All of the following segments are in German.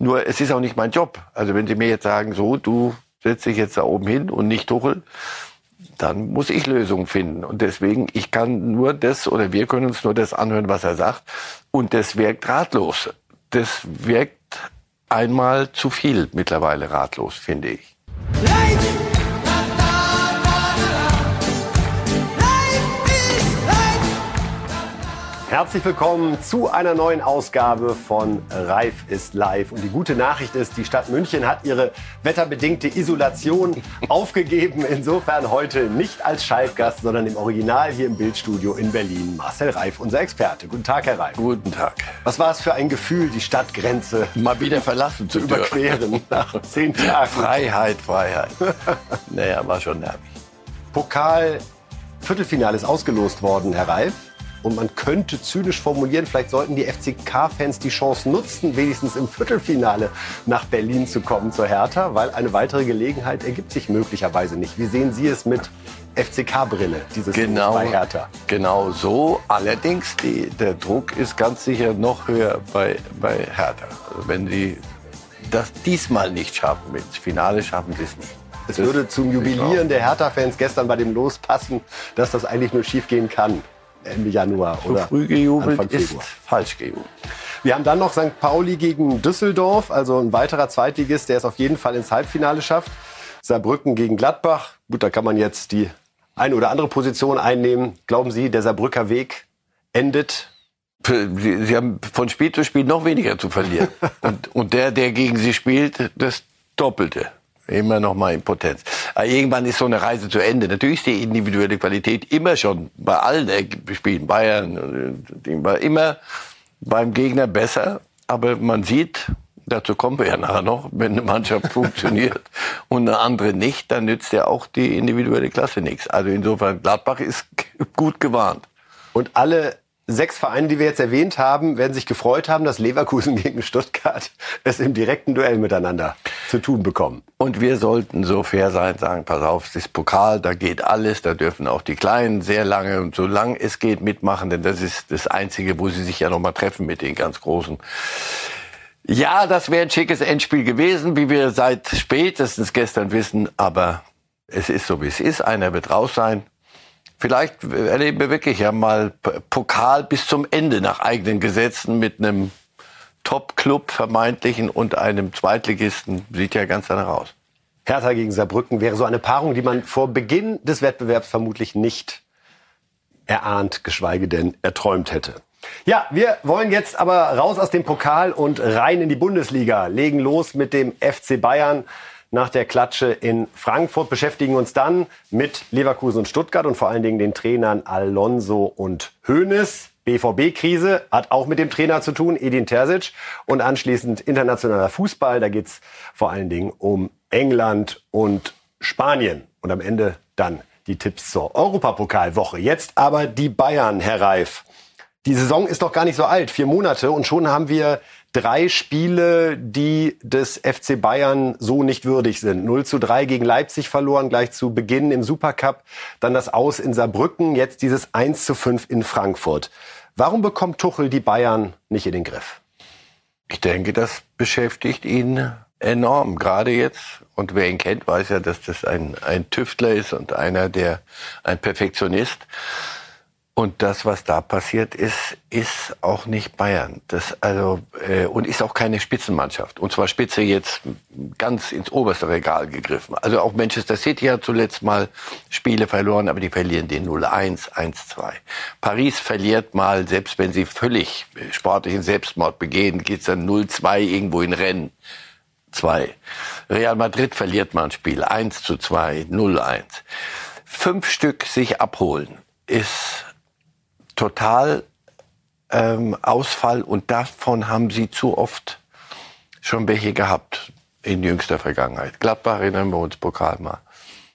Nur es ist auch nicht mein Job. Also wenn Sie mir jetzt sagen, so, du setzt dich jetzt da oben hin und nicht Tuchel, dann muss ich Lösungen finden. Und deswegen, ich kann nur das oder wir können uns nur das anhören, was er sagt. Und das wirkt ratlos. Das wirkt einmal zu viel mittlerweile ratlos, finde ich. Light! Herzlich willkommen zu einer neuen Ausgabe von Reif ist live. Und die gute Nachricht ist, die Stadt München hat ihre wetterbedingte Isolation aufgegeben. Insofern heute nicht als Schaltgast, sondern im Original hier im Bildstudio in Berlin. Marcel Reif, unser Experte. Guten Tag, Herr Reif. Guten Tag. Was war es für ein Gefühl, die Stadtgrenze mal wieder verlassen zu überqueren nach zehn Tagen? Freiheit, Freiheit. naja, war schon nervig. Pokal Viertelfinale ist ausgelost worden, Herr Reif. Und man könnte zynisch formulieren, vielleicht sollten die FCK-Fans die Chance nutzen, wenigstens im Viertelfinale nach Berlin zu kommen zur Hertha, weil eine weitere Gelegenheit ergibt sich möglicherweise nicht. Wie sehen Sie es mit FCK-Brille, dieses genau, bei Hertha? Genau so. Allerdings, die, der Druck ist ganz sicher noch höher bei, bei Hertha. Also wenn Sie das diesmal nicht schaffen, ins Finale schaffen Sie es nicht. Es würde zum Jubilieren der Hertha-Fans gestern bei dem Los passen, dass das eigentlich nur schiefgehen kann. Ende Januar Zu oder früh gejubelt Anfang Februar. ist falsch gejubelt. Wir haben dann noch St. Pauli gegen Düsseldorf, also ein weiterer Zweitligist, der es auf jeden Fall ins Halbfinale schafft. Saarbrücken gegen Gladbach. Gut, da kann man jetzt die eine oder andere Position einnehmen. Glauben Sie, der Saarbrücker Weg endet Sie, haben von Spiel zu Spiel noch weniger zu verlieren. und, und der, der gegen Sie spielt, das Doppelte. Immer noch mal Impotenz. Aber irgendwann ist so eine Reise zu Ende. Natürlich ist die individuelle Qualität immer schon bei allen Spielen, Bayern, war immer beim Gegner besser. Aber man sieht, dazu kommen wir ja nachher noch, wenn eine Mannschaft funktioniert und eine andere nicht, dann nützt ja auch die individuelle Klasse nichts. Also insofern, Gladbach ist gut gewarnt. Und alle sechs Vereine, die wir jetzt erwähnt haben, werden sich gefreut haben, dass Leverkusen gegen Stuttgart es im direkten Duell miteinander zu tun bekommen. Und wir sollten so fair sein, sagen, pass auf, es ist Pokal, da geht alles, da dürfen auch die Kleinen sehr lange und so lang es geht mitmachen, denn das ist das Einzige, wo sie sich ja noch mal treffen mit den ganz Großen. Ja, das wäre ein schickes Endspiel gewesen, wie wir seit spätestens gestern wissen, aber es ist so, wie es ist. Einer wird raus sein. Vielleicht erleben wir wirklich ja mal Pokal bis zum Ende nach eigenen Gesetzen mit einem Top-Club vermeintlichen und einem Zweitligisten. Sieht ja ganz danach aus. Hertha gegen Saarbrücken wäre so eine Paarung, die man vor Beginn des Wettbewerbs vermutlich nicht erahnt, geschweige denn erträumt hätte. Ja, wir wollen jetzt aber raus aus dem Pokal und rein in die Bundesliga, legen los mit dem FC Bayern nach der Klatsche in Frankfurt, beschäftigen uns dann mit Leverkusen und Stuttgart und vor allen Dingen den Trainern Alonso und Hoeneß. BVB-Krise hat auch mit dem Trainer zu tun, Edin Terzic. Und anschließend internationaler Fußball. Da geht's vor allen Dingen um England und Spanien. Und am Ende dann die Tipps zur Europapokalwoche. Jetzt aber die Bayern, Herr Reif. Die Saison ist doch gar nicht so alt, vier Monate. Und schon haben wir drei Spiele, die des FC Bayern so nicht würdig sind. 0 zu 3 gegen Leipzig verloren, gleich zu Beginn im Supercup. Dann das Aus in Saarbrücken, jetzt dieses 1 zu 5 in Frankfurt. Warum bekommt Tuchel die Bayern nicht in den Griff? Ich denke, das beschäftigt ihn enorm, gerade jetzt. Und wer ihn kennt, weiß ja, dass das ein, ein Tüftler ist und einer, der ein Perfektionist. Und das, was da passiert ist, ist auch nicht Bayern. Das also äh, und ist auch keine Spitzenmannschaft. Und zwar Spitze jetzt ganz ins oberste Regal gegriffen. Also auch Manchester City hat zuletzt mal Spiele verloren, aber die verlieren den 0-1, 1-2. Paris verliert mal, selbst wenn sie völlig sportlichen Selbstmord begehen, geht's dann 0-2 irgendwo in Rennen. 2. Real Madrid verliert mal ein Spiel, 1 zu 2, 0-1. Fünf Stück sich abholen ist total ähm, Ausfall und davon haben sie zu oft schon welche gehabt in jüngster Vergangenheit. Gladbach erinnern wir uns Pokal mal.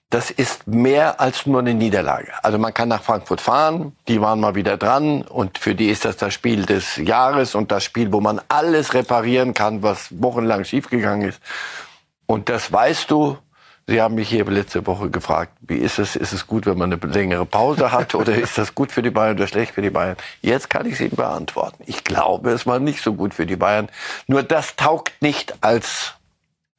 Das ist mehr als nur eine Niederlage. Also man kann nach Frankfurt fahren, die waren mal wieder dran und für die ist das das Spiel des Jahres und das Spiel, wo man alles reparieren kann, was wochenlang schiefgegangen ist. Und das weißt du, Sie haben mich hier letzte Woche gefragt, wie ist es? Ist es gut, wenn man eine längere Pause hat oder ist das gut für die Bayern oder schlecht für die Bayern? Jetzt kann ich es Ihnen beantworten. Ich glaube, es war nicht so gut für die Bayern. Nur das taugt nicht als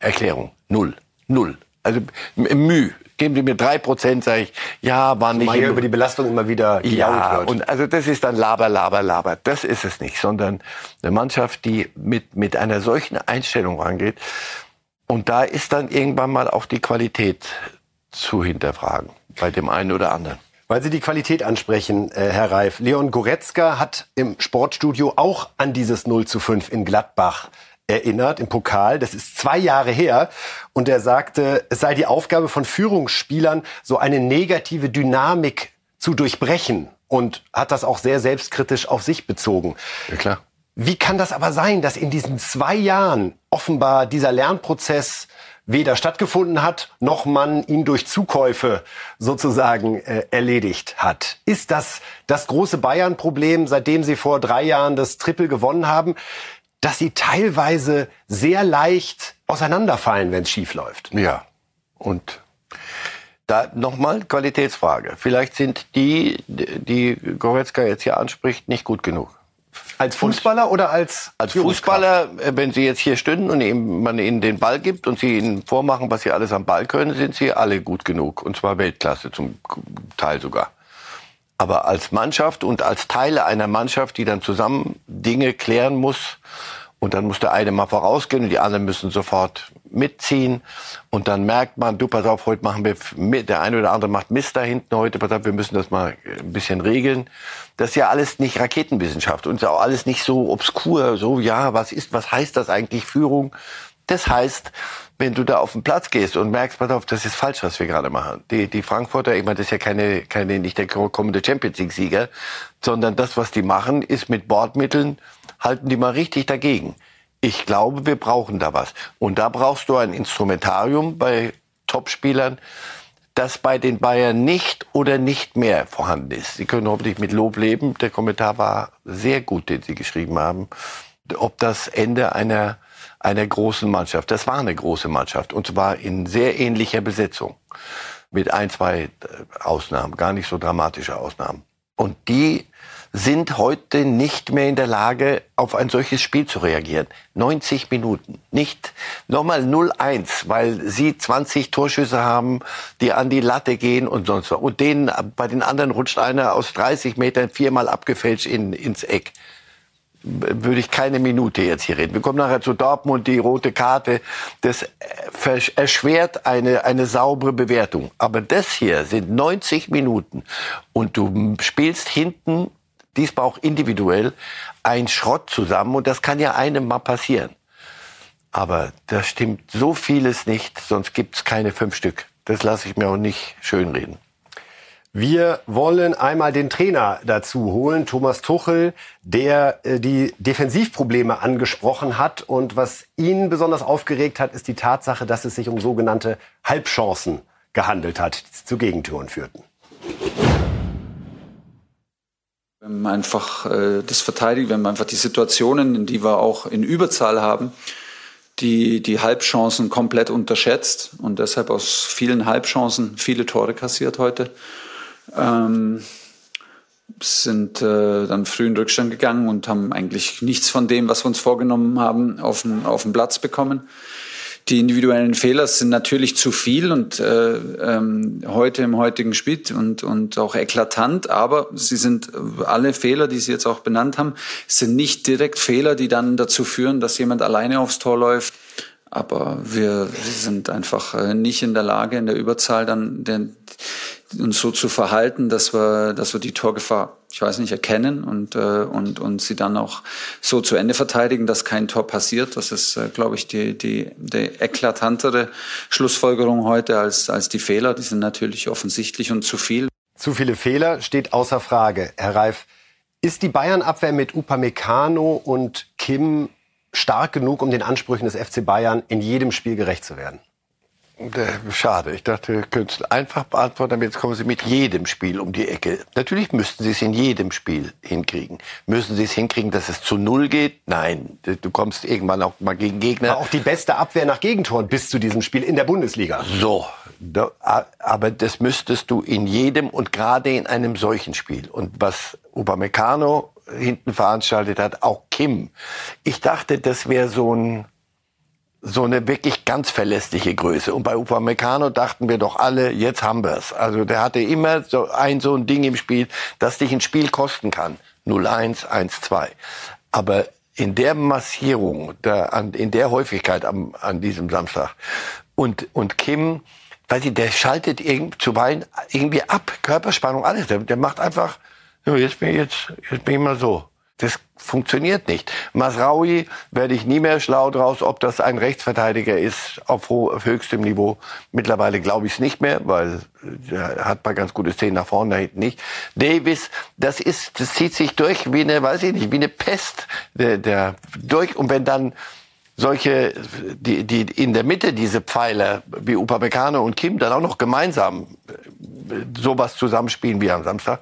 Erklärung. Null. Null. Also Mühe. Geben Sie mir drei Prozent, sage ich, ja, war nicht. Weil ja über die Belastung immer wieder ja, wird. und also das ist dann Laber, Laber, Laber. Das ist es nicht, sondern eine Mannschaft, die mit, mit einer solchen Einstellung rangeht, und da ist dann irgendwann mal auch die Qualität zu hinterfragen bei dem einen oder anderen. Weil Sie die Qualität ansprechen, äh, Herr Reif. Leon Goretzka hat im Sportstudio auch an dieses 0 zu 5 in Gladbach erinnert, im Pokal. Das ist zwei Jahre her. Und er sagte, es sei die Aufgabe von Führungsspielern, so eine negative Dynamik zu durchbrechen. Und hat das auch sehr selbstkritisch auf sich bezogen. Ja, klar. Wie kann das aber sein, dass in diesen zwei Jahren offenbar dieser Lernprozess weder stattgefunden hat, noch man ihn durch Zukäufe sozusagen äh, erledigt hat. Ist das das große Bayern-Problem, seitdem Sie vor drei Jahren das Triple gewonnen haben, dass Sie teilweise sehr leicht auseinanderfallen, wenn es schief läuft? Ja. Und da nochmal Qualitätsfrage. Vielleicht sind die, die Goretzka jetzt hier anspricht, nicht gut genug. Als Fußballer oder als Als Fußballer, äh, wenn Sie jetzt hier stünden und ihm, man Ihnen den Ball gibt und Sie Ihnen vormachen, was Sie alles am Ball können, sind Sie alle gut genug. Und zwar Weltklasse zum Teil sogar. Aber als Mannschaft und als Teile einer Mannschaft, die dann zusammen Dinge klären muss, und dann muss der eine mal vorausgehen und die anderen müssen sofort mitziehen. Und dann merkt man, du, pass auf, heute machen wir, der eine oder andere macht Mist da hinten heute, pass auf, wir müssen das mal ein bisschen regeln. Das ist ja alles nicht Raketenwissenschaft und ist auch alles nicht so obskur, so, ja, was ist, was heißt das eigentlich Führung? Das heißt, wenn du da auf den Platz gehst und merkst, pass auf, das ist falsch, was wir gerade machen. Die, die Frankfurter, ich meine, das ist ja keine, keine, nicht der kommende Champions League Sieger, sondern das, was die machen, ist mit Bordmitteln, halten die mal richtig dagegen. Ich glaube, wir brauchen da was. Und da brauchst du ein Instrumentarium bei Topspielern, das bei den Bayern nicht oder nicht mehr vorhanden ist. Sie können hoffentlich mit Lob leben. Der Kommentar war sehr gut, den Sie geschrieben haben. Ob das Ende einer, einer großen Mannschaft, das war eine große Mannschaft und zwar in sehr ähnlicher Besetzung. Mit ein, zwei Ausnahmen, gar nicht so dramatische Ausnahmen. Und die sind heute nicht mehr in der Lage, auf ein solches Spiel zu reagieren. 90 Minuten. Nicht nochmal 0-1, weil sie 20 Torschüsse haben, die an die Latte gehen und sonst was. Und denen, bei den anderen rutscht einer aus 30 Metern viermal abgefälscht in, ins Eck würde ich keine Minute jetzt hier reden. Wir kommen nachher zu Dortmund, die rote Karte. Das erschwert eine, eine saubere Bewertung. Aber das hier sind 90 Minuten und du spielst hinten diesmal auch individuell, ein Schrott zusammen. Und das kann ja einem mal passieren. Aber da stimmt so vieles nicht, sonst gibt's keine fünf Stück. Das lasse ich mir auch nicht schönreden. Wir wollen einmal den Trainer dazu holen, Thomas Tuchel, der äh, die Defensivprobleme angesprochen hat. Und was ihn besonders aufgeregt hat, ist die Tatsache, dass es sich um sogenannte Halbchancen gehandelt hat, die zu Gegentüren führten. Einfach äh, das verteidigt, wenn man einfach die Situationen, in die wir auch in Überzahl haben, die, die Halbchancen komplett unterschätzt und deshalb aus vielen Halbchancen viele Tore kassiert heute. Ähm, sind äh, dann früh in Rückstand gegangen und haben eigentlich nichts von dem, was wir uns vorgenommen haben, auf den, auf den Platz bekommen. Die individuellen Fehler sind natürlich zu viel und äh, ähm, heute im heutigen Spiel und, und auch eklatant, aber sie sind alle Fehler, die Sie jetzt auch benannt haben, sind nicht direkt Fehler, die dann dazu führen, dass jemand alleine aufs Tor läuft. Aber wir, wir sind einfach äh, nicht in der Lage, in der Überzahl dann den, uns so zu verhalten, dass wir, dass wir die Torgefahr, ich weiß nicht, erkennen und, äh, und, und sie dann auch so zu Ende verteidigen, dass kein Tor passiert. Das ist, äh, glaube ich, die, die, die eklatantere Schlussfolgerung heute als, als die Fehler. Die sind natürlich offensichtlich und zu viel. Zu viele Fehler steht außer Frage. Herr Reif, ist die Bayern-Abwehr mit Upamecano und Kim stark genug, um den Ansprüchen des FC Bayern in jedem Spiel gerecht zu werden? Schade. Ich dachte, wir können es einfach beantworten, aber jetzt kommen Sie mit jedem Spiel um die Ecke. Natürlich müssten Sie es in jedem Spiel hinkriegen. Müssen Sie es hinkriegen, dass es zu Null geht? Nein. Du kommst irgendwann auch mal gegen Gegner. War auch die beste Abwehr nach Gegentoren bis zu diesem Spiel in der Bundesliga. So. Aber das müsstest du in jedem und gerade in einem solchen Spiel. Und was Upamecano hinten veranstaltet hat, auch Kim. Ich dachte, das wäre so ein so eine wirklich ganz verlässliche Größe. Und bei Upamecano dachten wir doch alle, jetzt haben wir's. Also der hatte immer so ein so ein Ding im Spiel, das dich ein Spiel kosten kann. 0-1, 1-2. Aber in der Massierung, der, an, in der Häufigkeit am, an diesem Samstag und, und Kim, weiß ich, der schaltet irgend, zuweilen irgendwie ab, Körperspannung, alles. Der, der macht einfach, jetzt bin ich jetzt, jetzt bin ich mal so. Das funktioniert nicht. Masraui werde ich nie mehr schlau draus, ob das ein Rechtsverteidiger ist auf, höchstem Niveau. Mittlerweile glaube ich es nicht mehr, weil er hat paar ganz gute Szenen nach vorne, da hinten nicht. Davis, das ist, das zieht sich durch wie eine, weiß ich nicht, wie eine Pest. Der, der durch und wenn dann solche, die, die in der Mitte diese Pfeiler wie Upamecano und Kim dann auch noch gemeinsam sowas zusammenspielen wie am Samstag,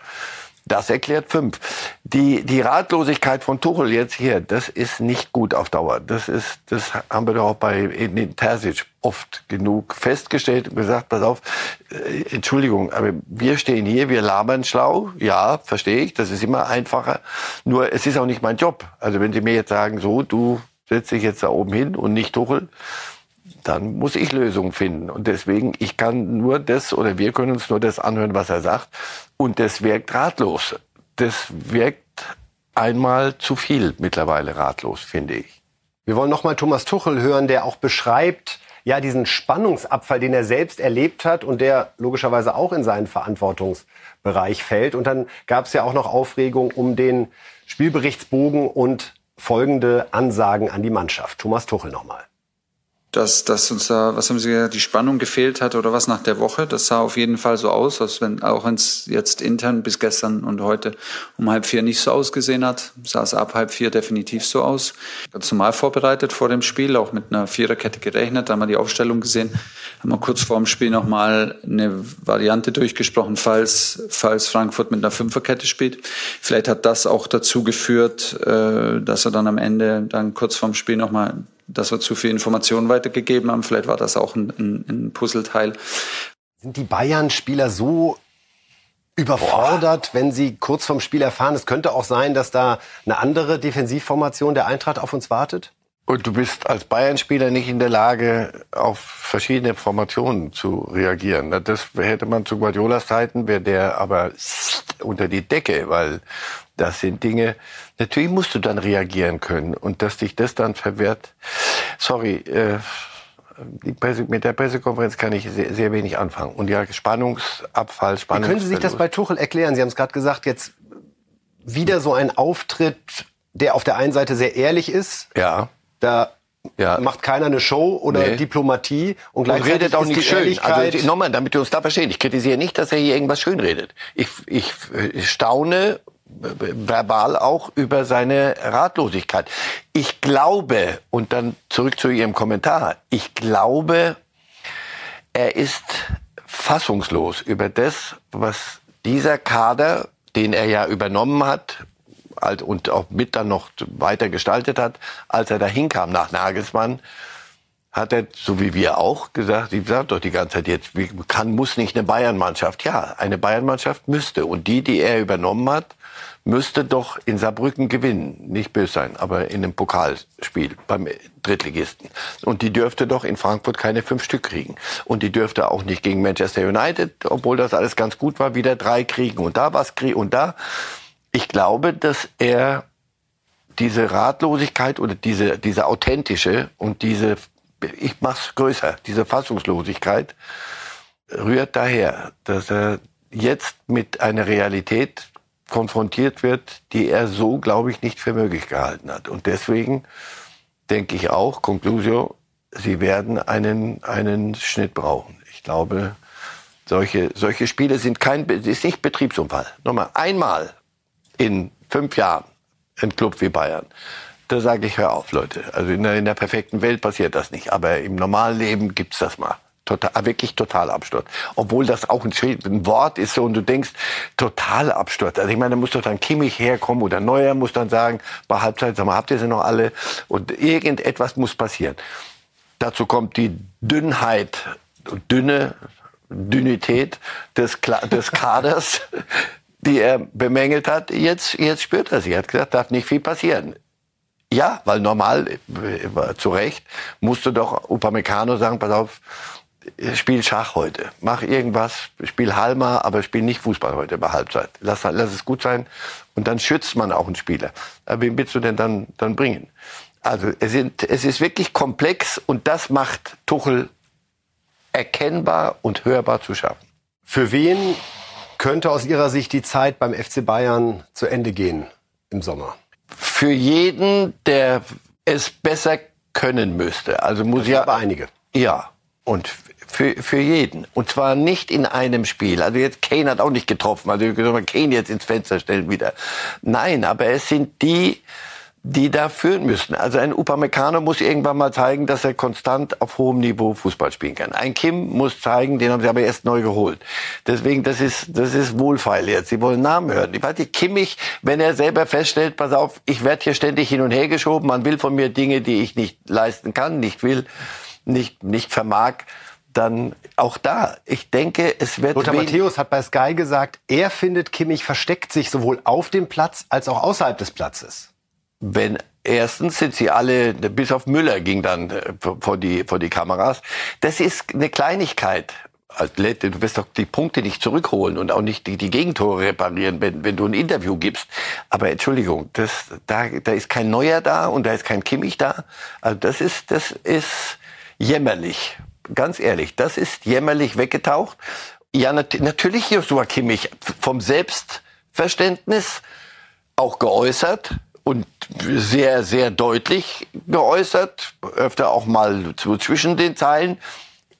das erklärt fünf. Die, die Ratlosigkeit von Tuchel jetzt hier, das ist nicht gut auf Dauer. Das ist, das haben wir doch auch bei Terzic oft genug festgestellt und gesagt, pass auf, äh, Entschuldigung, aber wir stehen hier, wir labern schlau. Ja, verstehe ich, das ist immer einfacher. Nur es ist auch nicht mein Job. Also wenn Sie mir jetzt sagen, so, du setzt dich jetzt da oben hin und nicht Tuchel, dann muss ich Lösungen finden. Und deswegen, ich kann nur das oder wir können uns nur das anhören, was er sagt. Und das wirkt ratlos. Das wirkt einmal zu viel mittlerweile ratlos, finde ich. Wir wollen nochmal Thomas Tuchel hören, der auch beschreibt, ja, diesen Spannungsabfall, den er selbst erlebt hat und der logischerweise auch in seinen Verantwortungsbereich fällt. Und dann gab es ja auch noch Aufregung um den Spielberichtsbogen und folgende Ansagen an die Mannschaft. Thomas Tuchel nochmal dass, dass uns da, was haben Sie gesagt, die Spannung gefehlt hat oder was nach der Woche. Das sah auf jeden Fall so aus, als wenn, auch wenn es jetzt intern bis gestern und heute um halb vier nicht so ausgesehen hat, sah es ab halb vier definitiv so aus. Ganz normal vorbereitet vor dem Spiel, auch mit einer Viererkette gerechnet, da haben wir die Aufstellung gesehen, haben wir kurz vor dem Spiel nochmal eine Variante durchgesprochen, falls, falls Frankfurt mit einer Fünferkette spielt. Vielleicht hat das auch dazu geführt, äh, dass er dann am Ende dann kurz vorm Spiel nochmal dass wir zu viel Informationen weitergegeben haben. Vielleicht war das auch ein, ein, ein Puzzleteil. Sind die Bayern-Spieler so überfordert, Boah. wenn sie kurz vorm Spiel erfahren, es könnte auch sein, dass da eine andere Defensivformation der Eintracht auf uns wartet? Und du bist als Bayern-Spieler nicht in der Lage, auf verschiedene Formationen zu reagieren. Das hätte man zu Guardiolas Zeiten, wäre der aber unter die Decke, weil das sind Dinge, natürlich musst du dann reagieren können. Und dass dich das dann verwehrt, sorry, äh, Presse, mit der Pressekonferenz kann ich sehr, sehr, wenig anfangen. Und ja, Spannungsabfall. Wie können Sie sich das bei Tuchel erklären? Sie haben es gerade gesagt, jetzt wieder so ein Auftritt, der auf der einen Seite sehr ehrlich ist. Ja. Da ja. macht keiner eine Show oder nee. Diplomatie und gleichzeitig und redet auch nicht schön. Also nochmal, damit wir uns da verstehen. Ich kritisiere nicht, dass er hier irgendwas schön redet. Ich, ich staune verbal auch über seine Ratlosigkeit. Ich glaube, und dann zurück zu Ihrem Kommentar, ich glaube, er ist fassungslos über das, was dieser Kader, den er ja übernommen hat, und auch mit dann noch weiter gestaltet hat, als er da hinkam nach Nagelsmann, hat er, so wie wir auch, gesagt, ich sage doch die ganze Zeit jetzt, kann, muss nicht eine Bayern-Mannschaft. Ja, eine Bayern-Mannschaft müsste. Und die, die er übernommen hat, müsste doch in Saarbrücken gewinnen. Nicht böse sein, aber in einem Pokalspiel beim Drittligisten. Und die dürfte doch in Frankfurt keine fünf Stück kriegen. Und die dürfte auch nicht gegen Manchester United, obwohl das alles ganz gut war, wieder drei kriegen. Und da was kriegen. Und da, ich glaube, dass er diese Ratlosigkeit oder diese, diese authentische und diese, ich mach's größer, diese Fassungslosigkeit rührt daher, dass er jetzt mit einer Realität konfrontiert wird, die er so, glaube ich, nicht für möglich gehalten hat. Und deswegen denke ich auch, Conclusio, sie werden einen, einen Schnitt brauchen. Ich glaube, solche, solche Spiele sind kein, ist nicht Betriebsunfall. Nochmal, einmal in fünf Jahren ein Club wie Bayern. Da sage ich, hör auf, Leute. Also in der, in der perfekten Welt passiert das nicht. Aber im normalen Leben gibt's das mal. Total, ah, wirklich Totalabsturz. Obwohl das auch ein, ein, Wort ist so und du denkst, Totalabsturz. Also ich meine, da muss doch dann Kimmich herkommen oder Neuer muss dann sagen, bei Halbzeit, sag mal, habt ihr sie noch alle? Und irgendetwas muss passieren. Dazu kommt die Dünnheit, dünne, Dünität des, des Kaders, die er bemängelt hat. Jetzt, jetzt spürt er sie. Er hat gesagt, darf nicht viel passieren. Ja, weil normal, äh, zu Recht, musste doch Upamecano sagen, pass auf, spiel Schach heute. Mach irgendwas, spiel Halma, aber spiel nicht Fußball heute bei Halbzeit. Lass, lass es gut sein. Und dann schützt man auch einen Spieler. Wen willst du denn dann, dann bringen? Also es, sind, es ist wirklich komplex und das macht Tuchel erkennbar und hörbar zu schaffen. Für wen könnte aus Ihrer Sicht die Zeit beim FC Bayern zu Ende gehen im Sommer? Für jeden, der es besser können müsste. Also muss ja. Aber einige. Ja. Und für, für jeden. Und zwar nicht in einem Spiel. Also jetzt Kane hat auch nicht getroffen. Also wir können Kane jetzt ins Fenster stellen wieder. Nein, aber es sind die, die da führen müssen. Also ein Upamecano muss irgendwann mal zeigen, dass er konstant auf hohem Niveau Fußball spielen kann. Ein Kim muss zeigen, den haben sie aber erst neu geholt. Deswegen, das ist, das ist wohlfeil jetzt. Sie wollen Namen hören. Ich weiß nicht, Kimmich, wenn er selber feststellt, pass auf, ich werde hier ständig hin und her geschoben, man will von mir Dinge, die ich nicht leisten kann, nicht will, nicht, nicht vermag, dann auch da, ich denke, es wird. Lothar Matthäus hat bei Sky gesagt, er findet, Kimmich versteckt sich sowohl auf dem Platz als auch außerhalb des Platzes wenn erstens sind sie alle, bis auf Müller ging dann äh, vor die, vor die Kameras. Das ist eine Kleinigkeit. Du wirst doch die Punkte nicht zurückholen und auch nicht die, die Gegentore reparieren, wenn, wenn du ein Interview gibst. Aber Entschuldigung, das, da, da ist kein Neuer da und da ist kein Kimmich da. Also das ist, das ist jämmerlich. Ganz ehrlich, das ist jämmerlich weggetaucht. Ja, nat natürlich Joshua Kimmich vom Selbstverständnis auch geäußert und sehr, sehr deutlich geäußert, öfter auch mal so zwischen den Zeilen.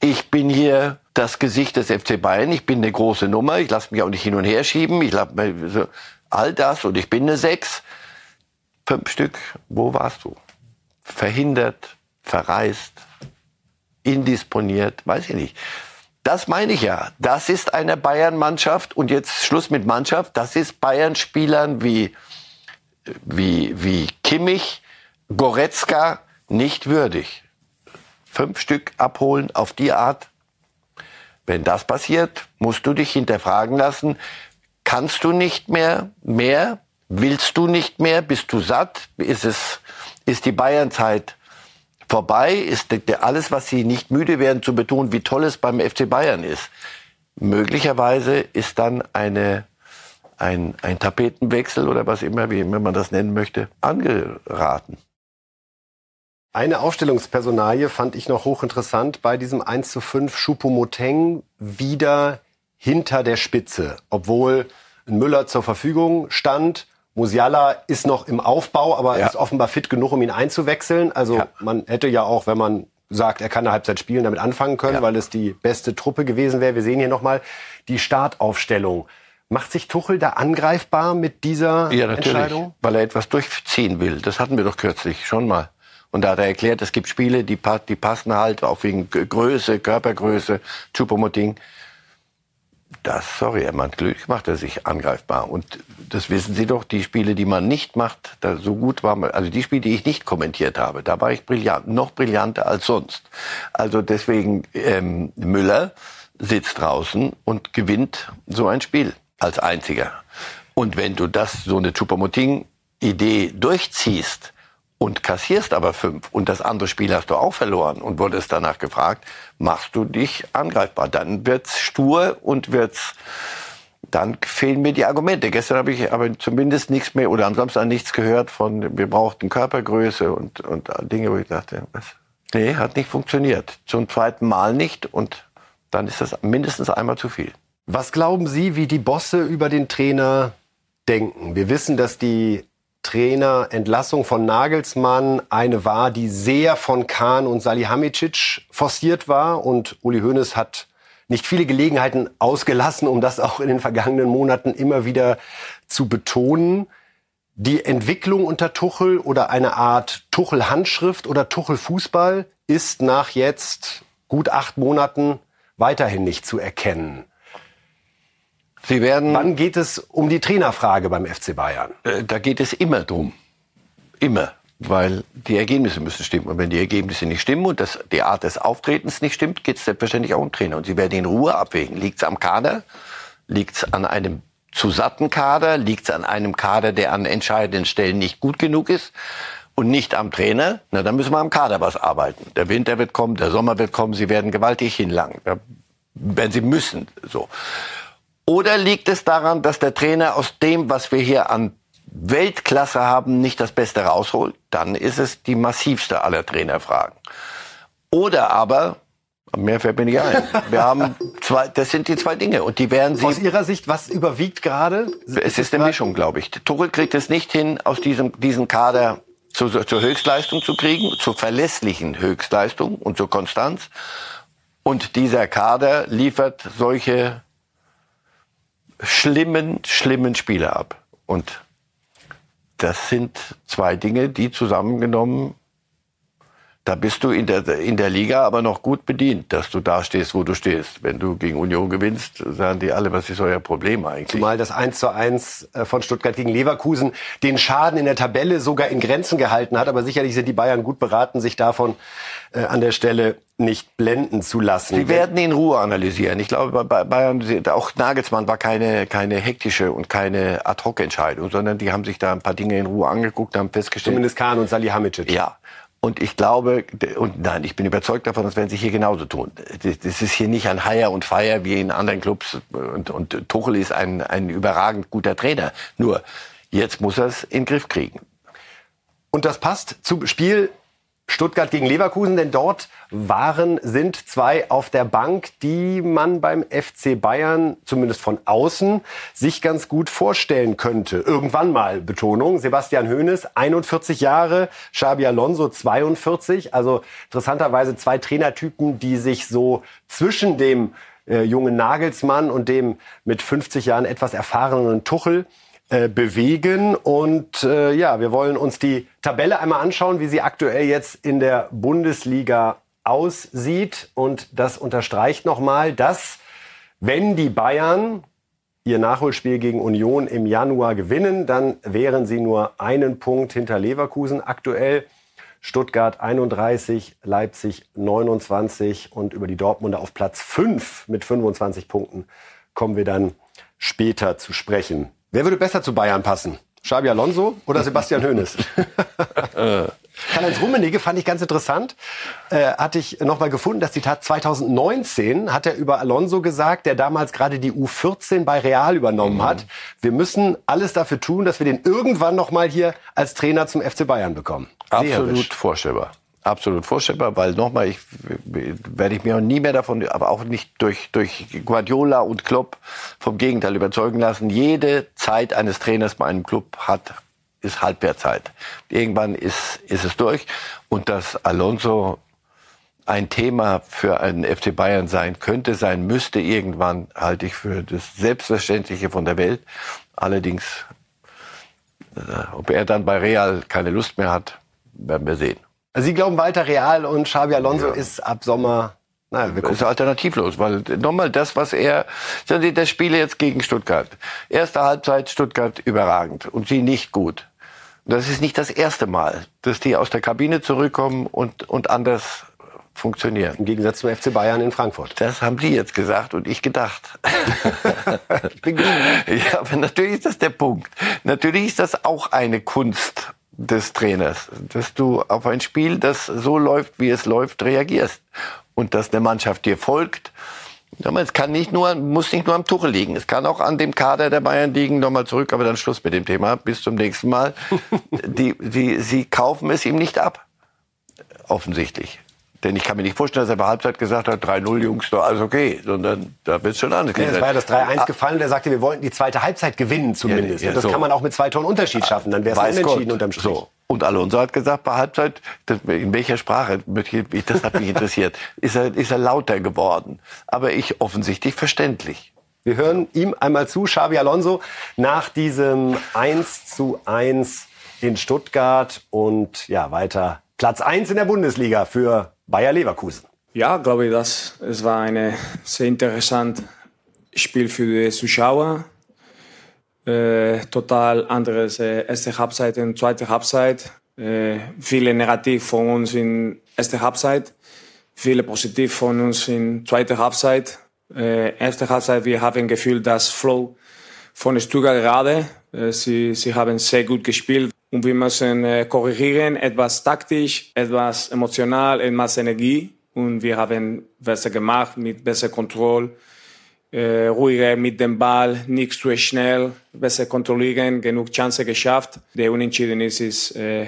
Ich bin hier das Gesicht des FC Bayern, ich bin eine große Nummer, ich lasse mich auch nicht hin und her schieben, ich lasse all das und ich bin eine Sechs. Fünf Stück, wo warst du? Verhindert, verreist, indisponiert, weiß ich nicht. Das meine ich ja. Das ist eine Bayern-Mannschaft und jetzt Schluss mit Mannschaft. Das ist Bayern-Spielern wie wie, wie Kimmich, Goretzka nicht würdig. Fünf Stück abholen auf die Art. Wenn das passiert, musst du dich hinterfragen lassen, kannst du nicht mehr, mehr, willst du nicht mehr, bist du satt, ist es, ist die Bayernzeit vorbei, ist alles, was sie nicht müde werden zu betonen, wie toll es beim FC Bayern ist. Möglicherweise ist dann eine ein, ein Tapetenwechsel oder was immer, wie immer man das nennen möchte, angeraten. Eine Aufstellungspersonalie fand ich noch hochinteressant bei diesem 1 zu 5 Schupomoteng wieder hinter der Spitze, obwohl Müller zur Verfügung stand. Musiala ist noch im Aufbau, aber ja. ist offenbar fit genug, um ihn einzuwechseln. Also ja. man hätte ja auch, wenn man sagt, er kann eine Halbzeit spielen, damit anfangen können, ja. weil es die beste Truppe gewesen wäre. Wir sehen hier nochmal die Startaufstellung. Macht sich Tuchel da angreifbar mit dieser ja, natürlich, Entscheidung? Weil er etwas durchziehen will. Das hatten wir doch kürzlich schon mal. Und da hat er erklärt, es gibt Spiele, die, die passen halt auch wegen Größe, Körpergröße, Chupomoting. Das, sorry, er macht Glück, macht er sich angreifbar. Und das wissen Sie doch, die Spiele, die man nicht macht, da so gut war man, also die Spiele, die ich nicht kommentiert habe, da war ich brillant, noch brillanter als sonst. Also deswegen, ähm, Müller sitzt draußen und gewinnt so ein Spiel als einziger. Und wenn du das, so eine Chupamoting-Idee durchziehst und kassierst aber fünf und das andere Spiel hast du auch verloren und wurdest danach gefragt, machst du dich angreifbar. Dann wird's stur und wird's, dann fehlen mir die Argumente. Gestern habe ich aber zumindest nichts mehr oder am Samstag nichts gehört von, wir brauchten Körpergröße und, und Dinge, wo ich dachte, was? Nee, hat nicht funktioniert. Zum zweiten Mal nicht und dann ist das mindestens einmal zu viel. Was glauben Sie, wie die Bosse über den Trainer denken? Wir wissen, dass die Trainerentlassung von Nagelsmann eine war, die sehr von Kahn und Salihamidzic forciert war. Und Uli Hoeneß hat nicht viele Gelegenheiten ausgelassen, um das auch in den vergangenen Monaten immer wieder zu betonen. Die Entwicklung unter Tuchel oder eine Art Tuchel-Handschrift oder Tuchel-Fußball ist nach jetzt gut acht Monaten weiterhin nicht zu erkennen. Sie werden. Wann geht es um die Trainerfrage beim FC Bayern? Äh, da geht es immer drum. Immer. Weil die Ergebnisse müssen stimmen. Und wenn die Ergebnisse nicht stimmen und das, die Art des Auftretens nicht stimmt, geht es selbstverständlich auch um Trainer. Und sie werden in Ruhe abwägen. Liegt es am Kader? Liegt es an einem zu satten Kader? Liegt es an einem Kader, der an entscheidenden Stellen nicht gut genug ist? Und nicht am Trainer? Na, dann müssen wir am Kader was arbeiten. Der Winter wird kommen, der Sommer wird kommen, sie werden gewaltig hinlangen. Werden sie müssen, so. Oder liegt es daran, dass der Trainer aus dem, was wir hier an Weltklasse haben, nicht das Beste rausholt? Dann ist es die massivste aller Trainerfragen. Oder aber, mehr fällt mir nicht ein. Wir haben zwei, das sind die zwei Dinge und die werden Sie. Aus Ihrer Sicht, was überwiegt gerade? Es ist eine Mischung, glaube ich. Tuchel kriegt es nicht hin, aus diesem diesen Kader zu, zur Höchstleistung zu kriegen, zur verlässlichen Höchstleistung und zur Konstanz. Und dieser Kader liefert solche schlimmen, schlimmen Spiele ab. Und das sind zwei Dinge, die zusammengenommen da bist du in der, in der Liga aber noch gut bedient, dass du da stehst, wo du stehst. Wenn du gegen Union gewinnst, sagen die alle, was ist euer Problem eigentlich? Zumal das 1 zu 1 äh, von Stuttgart gegen Leverkusen den Schaden in der Tabelle sogar in Grenzen gehalten hat. Aber sicherlich sind die Bayern gut beraten, sich davon äh, an der Stelle nicht blenden zu lassen. Sie werden in Ruhe analysieren. Ich glaube, bei Bayern, auch Nagelsmann war keine, keine hektische und keine Ad-Hoc-Entscheidung, sondern die haben sich da ein paar Dinge in Ruhe angeguckt, haben festgestellt. Zumindest Kahn und Salihamidzic. Ja. Und ich glaube, und nein, ich bin überzeugt davon, das werden sie hier genauso tun. Das ist hier nicht ein Hire und Fire wie in anderen Clubs. Und, und Tuchel ist ein, ein überragend guter Trainer. Nur, jetzt muss er es in den Griff kriegen. Und das passt zum Spiel Stuttgart gegen Leverkusen, denn dort waren, sind zwei auf der Bank, die man beim FC Bayern zumindest von außen sich ganz gut vorstellen könnte. Irgendwann mal Betonung. Sebastian Hoeneß, 41 Jahre, Xabi Alonso, 42. Also interessanterweise zwei Trainertypen, die sich so zwischen dem äh, jungen Nagelsmann und dem mit 50 Jahren etwas erfahrenen Tuchel äh, bewegen. Und äh, ja, wir wollen uns die Tabelle einmal anschauen, wie sie aktuell jetzt in der Bundesliga aussieht. Und das unterstreicht nochmal, dass wenn die Bayern ihr Nachholspiel gegen Union im Januar gewinnen, dann wären sie nur einen Punkt hinter Leverkusen aktuell. Stuttgart 31, Leipzig 29 und über die Dortmunder auf Platz 5 mit 25 Punkten kommen wir dann später zu sprechen. Wer würde besser zu Bayern passen? Xabi Alonso oder Sebastian Hoeneß? Karl-Heinz Rummenigge fand ich ganz interessant. Äh, hatte ich nochmal gefunden, das Zitat 2019 hat er über Alonso gesagt, der damals gerade die U14 bei Real übernommen mhm. hat. Wir müssen alles dafür tun, dass wir den irgendwann nochmal hier als Trainer zum FC Bayern bekommen. Absolut vorstellbar absolut vorstellbar, weil nochmal, ich werde ich mir auch nie mehr davon, aber auch nicht durch, durch Guardiola und Klopp vom Gegenteil überzeugen lassen. Jede Zeit eines Trainers bei einem Club hat, ist Halbwertzeit. Irgendwann ist, ist es durch. Und dass Alonso ein Thema für einen FC Bayern sein könnte, sein müsste irgendwann, halte ich für das Selbstverständliche von der Welt. Allerdings, äh, ob er dann bei Real keine Lust mehr hat, werden wir sehen. Also Sie glauben weiter Real und Xabi Alonso ja. ist ab Sommer Nein, wir gucken. ist alternativlos, weil nochmal das, was er, das Spiel jetzt gegen Stuttgart. Erste Halbzeit Stuttgart überragend und sie nicht gut. Das ist nicht das erste Mal, dass die aus der Kabine zurückkommen und, und anders funktionieren. Im Gegensatz zum FC Bayern in Frankfurt. Das haben Sie jetzt gesagt und ich gedacht. ich bin ja, aber natürlich ist das der Punkt. Natürlich ist das auch eine Kunst des Trainers, dass du auf ein Spiel, das so läuft, wie es läuft, reagierst und dass eine Mannschaft dir folgt. Es kann nicht nur, muss nicht nur am Tuchel liegen. Es kann auch an dem Kader der Bayern liegen. Nochmal zurück, aber dann Schluss mit dem Thema. Bis zum nächsten Mal. die, die, sie kaufen es ihm nicht ab. Offensichtlich. Denn ich kann mir nicht vorstellen, dass er bei Halbzeit gesagt hat, 3-0 Jungs, doch alles okay, sondern da wird es schon anders. Ja, es war ja das 3-1 ah. gefallen, der sagte, wir wollten die zweite Halbzeit gewinnen zumindest. Ja, ja, und das so. kann man auch mit zwei Toren Unterschied schaffen, dann wäre es unentschieden unterm Strich. So. Und Alonso hat gesagt, bei Halbzeit, in welcher Sprache, das hat mich interessiert, ist er, ist er lauter geworden. Aber ich offensichtlich verständlich. Wir hören ihm einmal zu, Xabi Alonso, nach diesem 1 zu 1 in Stuttgart und ja, weiter Platz 1 in der Bundesliga für Bayer Leverkusen. Ja, glaube ich, dass es war ein sehr interessantes Spiel für die Zuschauer. Äh, total anderes äh, erste Halbzeit und zweite Halbzeit. Äh, viele negativ von uns in erster Halbzeit, viele positiv von uns in zweiter Halbzeit. Äh, erste Halbzeit, wir haben Gefühl, dass Flow von Stuttgart gerade, äh, sie, sie haben sehr gut gespielt und wir müssen äh, korrigieren, etwas taktisch, etwas emotional, etwas Energie und wir haben besser gemacht mit besser Kontrolle, äh, ruhiger mit dem Ball, nicht zu schnell, besser kontrollieren, genug Chancen geschafft. Der Unentschieden ist, ist äh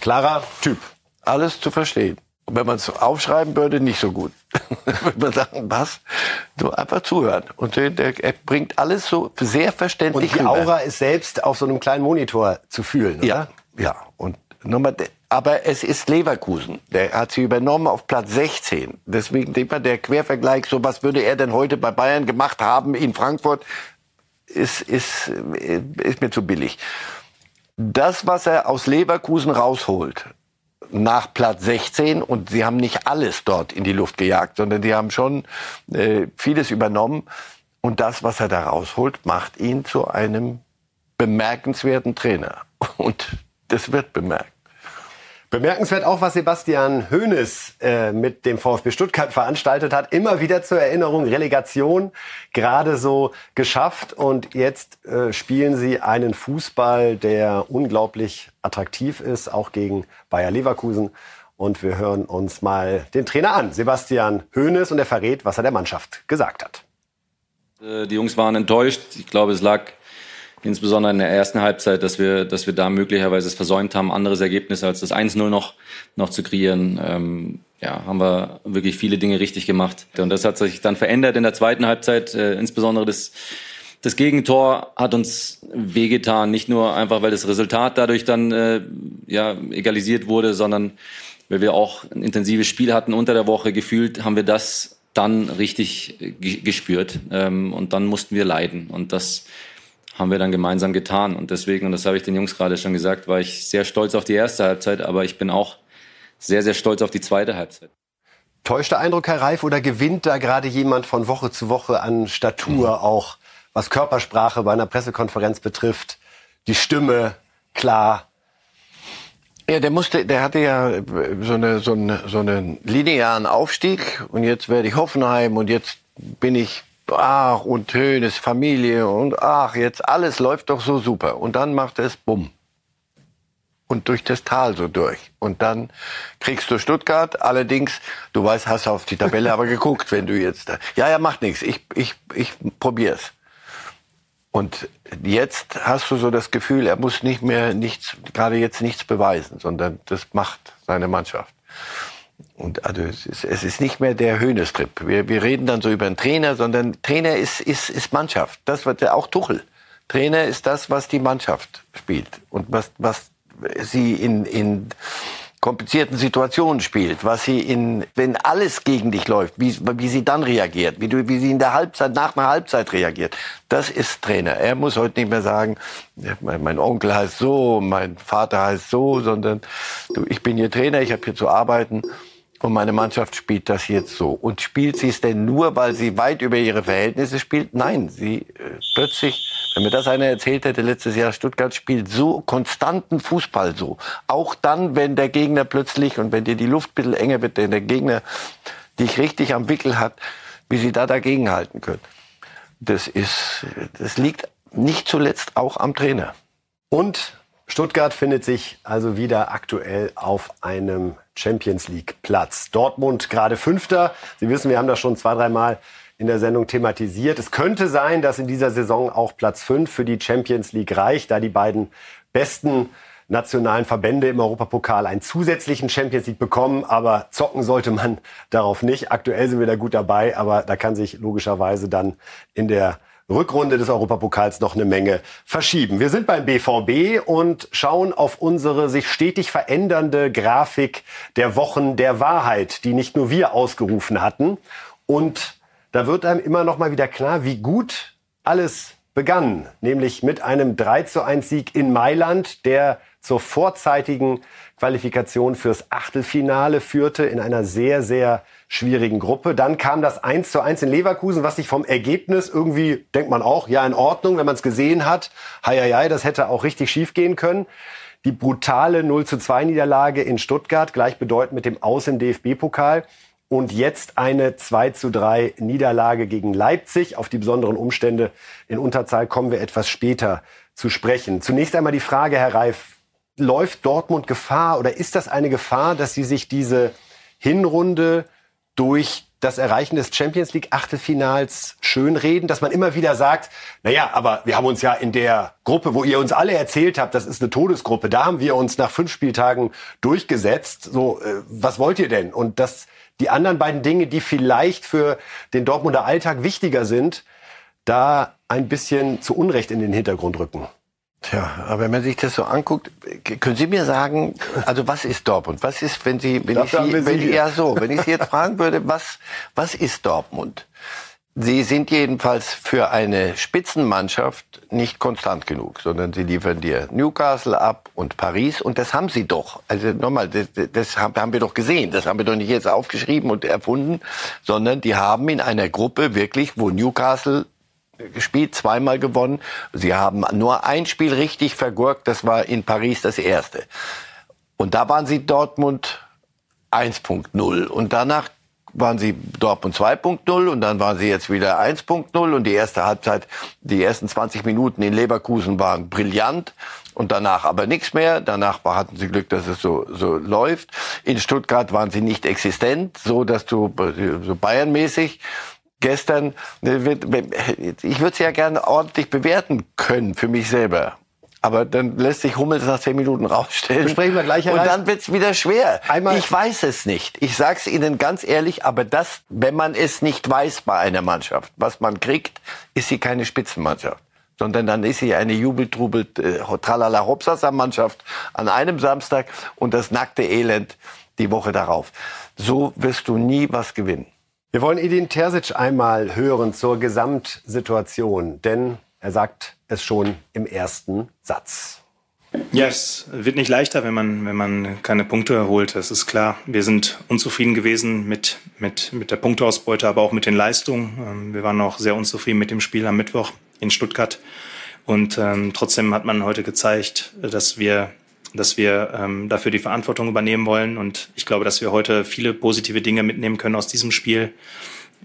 klarer Typ. Alles zu verstehen. Und wenn man es aufschreiben würde, nicht so gut. würde man sagen, was? So einfach zuhören. Und der, der, er bringt alles so sehr verständlich Und die Aura ist selbst auf so einem kleinen Monitor zu fühlen, oder? Ja, ja. Und nochmal, aber es ist Leverkusen. Der hat sie übernommen auf Platz 16. Deswegen immer der Quervergleich, so was würde er denn heute bei Bayern gemacht haben in Frankfurt, ist, ist, ist mir zu billig. Das, was er aus Leverkusen rausholt, nach Platz 16 und sie haben nicht alles dort in die Luft gejagt, sondern die haben schon äh, vieles übernommen. Und das, was er da rausholt, macht ihn zu einem bemerkenswerten Trainer. Und das wird bemerkt. Bemerkenswert auch, was Sebastian Hoeneß äh, mit dem VfB Stuttgart veranstaltet hat. Immer wieder zur Erinnerung, Relegation gerade so geschafft. Und jetzt äh, spielen sie einen Fußball, der unglaublich attraktiv ist, auch gegen Bayer Leverkusen. Und wir hören uns mal den Trainer an, Sebastian Hoeneß, und er verrät, was er der Mannschaft gesagt hat. Äh, die Jungs waren enttäuscht. Ich glaube, es lag insbesondere in der ersten Halbzeit, dass wir, dass wir da möglicherweise es versäumt haben, anderes Ergebnis als das 1-0 noch, noch zu kreieren. Ähm, ja, haben wir wirklich viele Dinge richtig gemacht. Und das hat sich dann verändert in der zweiten Halbzeit, äh, insbesondere das, das Gegentor hat uns wehgetan, nicht nur einfach, weil das Resultat dadurch dann äh, ja, egalisiert wurde, sondern weil wir auch ein intensives Spiel hatten unter der Woche. Gefühlt haben wir das dann richtig gespürt ähm, und dann mussten wir leiden. Und das haben wir dann gemeinsam getan. Und deswegen, und das habe ich den Jungs gerade schon gesagt, war ich sehr stolz auf die erste Halbzeit, aber ich bin auch sehr, sehr stolz auf die zweite Halbzeit. Täuscht der Eindruck, Herr Reif, oder gewinnt da gerade jemand von Woche zu Woche an Statur, mhm. auch was Körpersprache bei einer Pressekonferenz betrifft? Die Stimme klar. Ja, der musste, der hatte ja so eine, so eine, so einen linearen Aufstieg und jetzt werde ich Hoffenheim und jetzt bin ich ach, und Hönes, Familie und ach, jetzt alles läuft doch so super. Und dann macht es bumm. Und durch das Tal so durch. Und dann kriegst du Stuttgart. Allerdings, du weißt, hast auf die Tabelle aber geguckt, wenn du jetzt da. Ja, ja, macht nichts. Ich, ich, ich probier's. Und jetzt hast du so das Gefühl, er muss nicht mehr nichts, gerade jetzt nichts beweisen, sondern das macht seine Mannschaft. Und also es ist, es ist nicht mehr der Höhnestrip. Wir, wir reden dann so über einen Trainer, sondern Trainer ist, ist, ist Mannschaft. Das wird ja auch Tuchel. Trainer ist das, was die Mannschaft spielt und was, was sie in, in komplizierten Situationen spielt, was sie in, wenn alles gegen dich läuft, wie, wie sie dann reagiert, wie, du, wie sie in der Halbzeit, nach einer Halbzeit reagiert. Das ist Trainer. Er muss heute nicht mehr sagen, mein, Onkel heißt so, mein Vater heißt so, sondern du, ich bin hier Trainer, ich habe hier zu arbeiten und meine Mannschaft spielt das jetzt so. Und spielt sie es denn nur, weil sie weit über ihre Verhältnisse spielt? Nein, sie äh, plötzlich, wenn mir das einer erzählt hätte, letztes Jahr Stuttgart spielt so konstanten Fußball so. Auch dann, wenn der Gegner plötzlich und wenn dir die Luft ein bisschen enger wird, denn der Gegner dich richtig am Wickel hat, wie sie da dagegen halten können. Das ist, das liegt nicht zuletzt auch am Trainer. Und Stuttgart findet sich also wieder aktuell auf einem Champions League Platz. Dortmund gerade Fünfter. Sie wissen, wir haben das schon zwei, dreimal in der Sendung thematisiert. Es könnte sein, dass in dieser Saison auch Platz fünf für die Champions League reicht, da die beiden besten nationalen Verbände im Europapokal einen zusätzlichen Champions League bekommen. Aber zocken sollte man darauf nicht. Aktuell sind wir da gut dabei, aber da kann sich logischerweise dann in der Rückrunde des Europapokals noch eine Menge verschieben. Wir sind beim BVB und schauen auf unsere sich stetig verändernde Grafik der Wochen der Wahrheit, die nicht nur wir ausgerufen hatten. Und da wird einem immer noch mal wieder klar, wie gut alles begann, nämlich mit einem 3 zu 1 Sieg in Mailand, der zur vorzeitigen Qualifikation fürs Achtelfinale führte in einer sehr, sehr schwierigen Gruppe. Dann kam das 1 zu 1 in Leverkusen, was sich vom Ergebnis irgendwie, denkt man auch, ja in Ordnung, wenn man es gesehen hat. Hei, hei, hei, das hätte auch richtig schief gehen können. Die brutale 0 zu 2 Niederlage in Stuttgart, gleichbedeutend mit dem Aus im DFB-Pokal. Und jetzt eine 2 zu 3 Niederlage gegen Leipzig. Auf die besonderen Umstände in Unterzahl kommen wir etwas später zu sprechen. Zunächst einmal die Frage, Herr Reif, läuft Dortmund Gefahr oder ist das eine Gefahr, dass sie sich diese Hinrunde durch das Erreichen des Champions League Achtelfinals schönreden, dass man immer wieder sagt, na ja, aber wir haben uns ja in der Gruppe, wo ihr uns alle erzählt habt, das ist eine Todesgruppe, da haben wir uns nach fünf Spieltagen durchgesetzt. So, äh, was wollt ihr denn? Und dass die anderen beiden Dinge, die vielleicht für den Dortmunder Alltag wichtiger sind, da ein bisschen zu Unrecht in den Hintergrund rücken. Tja, aber wenn man sich das so anguckt, können Sie mir sagen, also was ist Dortmund? Was ist, wenn Sie, wenn ich Sie, wenn, Sie ja so, wenn ich Sie jetzt fragen würde, was, was ist Dortmund? Sie sind jedenfalls für eine Spitzenmannschaft nicht konstant genug, sondern sie liefern dir Newcastle ab und Paris und das haben sie doch. Also nochmal, das, das haben wir doch gesehen, das haben wir doch nicht jetzt aufgeschrieben und erfunden, sondern die haben in einer Gruppe wirklich, wo Newcastle gespielt, zweimal gewonnen. Sie haben nur ein Spiel richtig vergurkt, das war in Paris das erste. Und da waren sie Dortmund 1.0 und danach waren sie Dortmund 2.0 und dann waren sie jetzt wieder 1.0 und die erste Halbzeit, die ersten 20 Minuten in Leverkusen waren brillant und danach aber nichts mehr. Danach hatten sie Glück, dass es so, so läuft. In Stuttgart waren sie nicht existent, so dass du so Bayernmäßig gestern, ich würde es ja gerne ordentlich bewerten können für mich selber. Aber dann lässt sich Hummels nach zehn Minuten rausstellen. Besprechen wir gleich, Und dann wird's wieder schwer. Einmal ich weiß es nicht. Ich sag's Ihnen ganz ehrlich, aber das, wenn man es nicht weiß bei einer Mannschaft, was man kriegt, ist sie keine Spitzenmannschaft. Sondern dann ist sie eine Jubeltrubel, äh, tralala hopsasa Mannschaft an einem Samstag und das nackte Elend die Woche darauf. So wirst du nie was gewinnen. Wir wollen Edin Terzic einmal hören zur Gesamtsituation, denn er sagt es schon im ersten Satz. Ja, es wird nicht leichter, wenn man, wenn man keine Punkte holt. Das ist klar. Wir sind unzufrieden gewesen mit, mit, mit der Punkteausbeute, aber auch mit den Leistungen. Ähm, wir waren auch sehr unzufrieden mit dem Spiel am Mittwoch in Stuttgart. Und ähm, trotzdem hat man heute gezeigt, dass wir dass wir ähm, dafür die Verantwortung übernehmen wollen. Und ich glaube, dass wir heute viele positive Dinge mitnehmen können aus diesem Spiel,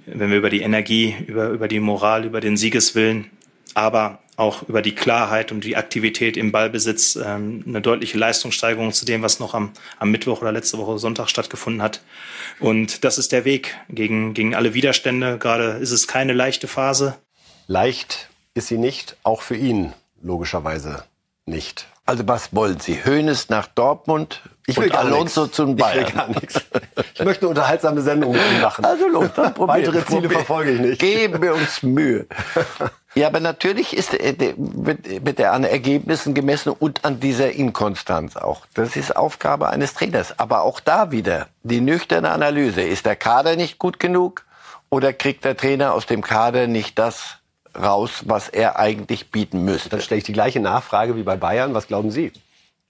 wenn wir über die Energie, über, über die Moral, über den Siegeswillen, aber auch über die Klarheit und die Aktivität im Ballbesitz ähm, eine deutliche Leistungssteigerung zu dem, was noch am, am Mittwoch oder letzte Woche Sonntag stattgefunden hat. Und das ist der Weg gegen, gegen alle Widerstände. Gerade ist es keine leichte Phase. Leicht ist sie nicht, auch für ihn logischerweise nicht. Also was wollen Sie? Hönes nach Dortmund ich will und Alonso nix. zum Bayern? Ich will gar nichts. Ich möchte eine unterhaltsame Sendung machen. Also los, dann probieren. Weitere Ziele probier. verfolge ich nicht. Geben wir uns Mühe. Ja, aber natürlich ist, äh, wird er an Ergebnissen gemessen und an dieser Inkonstanz auch. Das ist Aufgabe eines Trainers. Aber auch da wieder die nüchterne Analyse. Ist der Kader nicht gut genug oder kriegt der Trainer aus dem Kader nicht das raus, was er eigentlich bieten müsste. Dann stelle ich die gleiche Nachfrage wie bei Bayern. Was glauben Sie?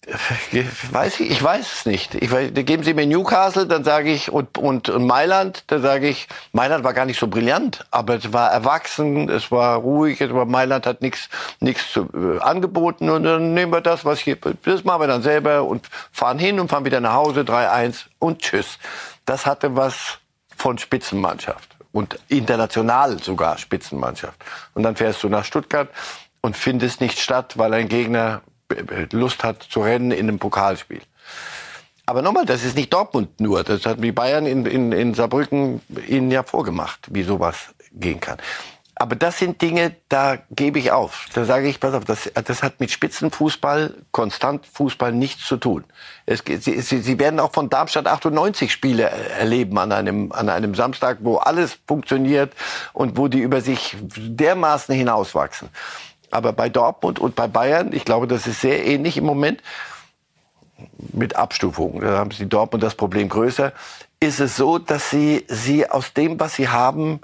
Weiß ich, ich weiß es nicht. Ich weiß, geben Sie mir Newcastle, dann sage ich und, und, und Mailand, dann sage ich, Mailand war gar nicht so brillant, aber es war erwachsen, es war ruhig, es war Mailand hat nichts nichts äh, angeboten und dann nehmen wir das, was hier, das machen wir dann selber und fahren hin und fahren wieder nach Hause 3-1 und tschüss. Das hatte was von Spitzenmannschaft und international sogar Spitzenmannschaft. Und dann fährst du nach Stuttgart und findest nicht statt, weil ein Gegner Lust hat zu rennen in einem Pokalspiel. Aber nochmal, das ist nicht Dortmund nur. Das hat wie Bayern in, in, in Saarbrücken ihnen ja vorgemacht, wie sowas gehen kann. Aber das sind Dinge, da gebe ich auf. Da sage ich, pass auf, das, das hat mit Spitzenfußball, Konstantfußball nichts zu tun. Es, sie, sie werden auch von Darmstadt 98 Spiele erleben an einem, an einem Samstag, wo alles funktioniert und wo die über sich dermaßen hinauswachsen. Aber bei Dortmund und bei Bayern, ich glaube, das ist sehr ähnlich im Moment mit Abstufungen. Da haben sie Dortmund das Problem größer. Ist es so, dass sie, sie aus dem, was sie haben,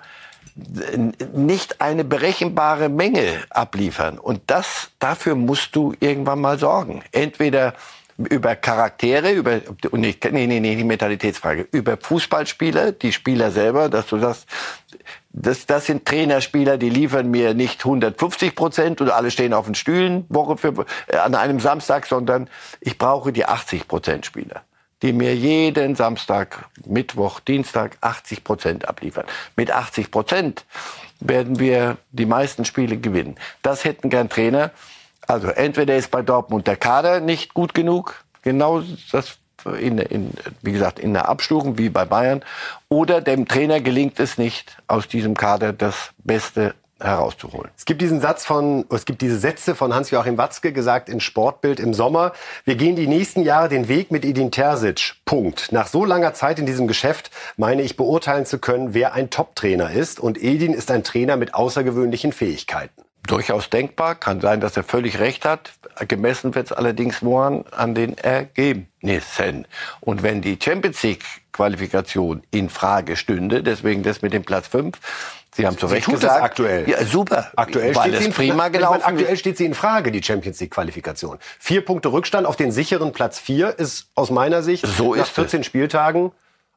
nicht eine berechenbare Menge abliefern. Und das, dafür musst du irgendwann mal sorgen. Entweder über Charaktere, über nee, nee, nee, die Mentalitätsfrage, über Fußballspieler, die Spieler selber, dass du sagst, das, das sind Trainerspieler, die liefern mir nicht 150 Prozent und alle stehen auf den Stühlen Woche für, äh, an einem Samstag, sondern ich brauche die 80 Prozent Spieler, die mir jeden Samstag, Mittwoch, Dienstag 80 Prozent abliefern. Mit 80 Prozent werden wir die meisten Spiele gewinnen. Das hätten gern Trainer. Also entweder ist bei Dortmund der Kader nicht gut genug, genau das in, in, wie gesagt, in der Abstufung wie bei Bayern. Oder dem Trainer gelingt es nicht, aus diesem Kader das Beste herauszuholen. Es gibt diesen Satz von, es gibt diese Sätze von Hans-Joachim Watzke gesagt in Sportbild im Sommer. Wir gehen die nächsten Jahre den Weg mit Edin Terzic. Punkt. Nach so langer Zeit in diesem Geschäft meine ich beurteilen zu können, wer ein Top-Trainer ist. Und Edin ist ein Trainer mit außergewöhnlichen Fähigkeiten durchaus denkbar. Kann sein, dass er völlig recht hat. Gemessen wird es allerdings woran an den Ergebnissen. Und wenn die Champions League Qualifikation in Frage stünde, deswegen das mit dem Platz 5, Sie haben zu Recht tut gesagt. Das aktuell. Ja, super. Aktuell weil steht sie prima gelaufen meine, Aktuell steht sie in Frage, die Champions League Qualifikation. Vier Punkte Rückstand auf den sicheren Platz 4 ist aus meiner Sicht so nach 14 es. Spieltagen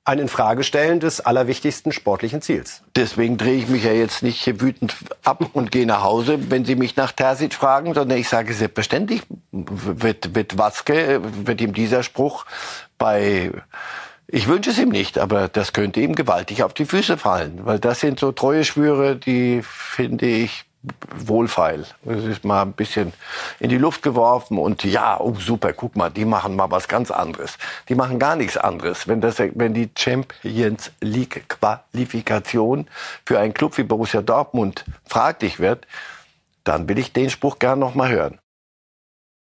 ein Infragestellen des allerwichtigsten sportlichen Ziels. Deswegen drehe ich mich ja jetzt nicht hier wütend ab und gehe nach Hause, wenn Sie mich nach Terzic fragen, sondern ich sage selbstverständlich, wird, wird Watzke, wird ihm dieser Spruch bei ich wünsche es ihm nicht, aber das könnte ihm gewaltig auf die Füße fallen, weil das sind so treue Schwüre, die finde ich wohlfeil. Es ist mal ein bisschen in die Luft geworfen und ja, oh super, guck mal, die machen mal was ganz anderes. Die machen gar nichts anderes. Wenn, das, wenn die Champions League Qualifikation für einen Club wie Borussia Dortmund fraglich wird, dann will ich den Spruch gern noch mal hören.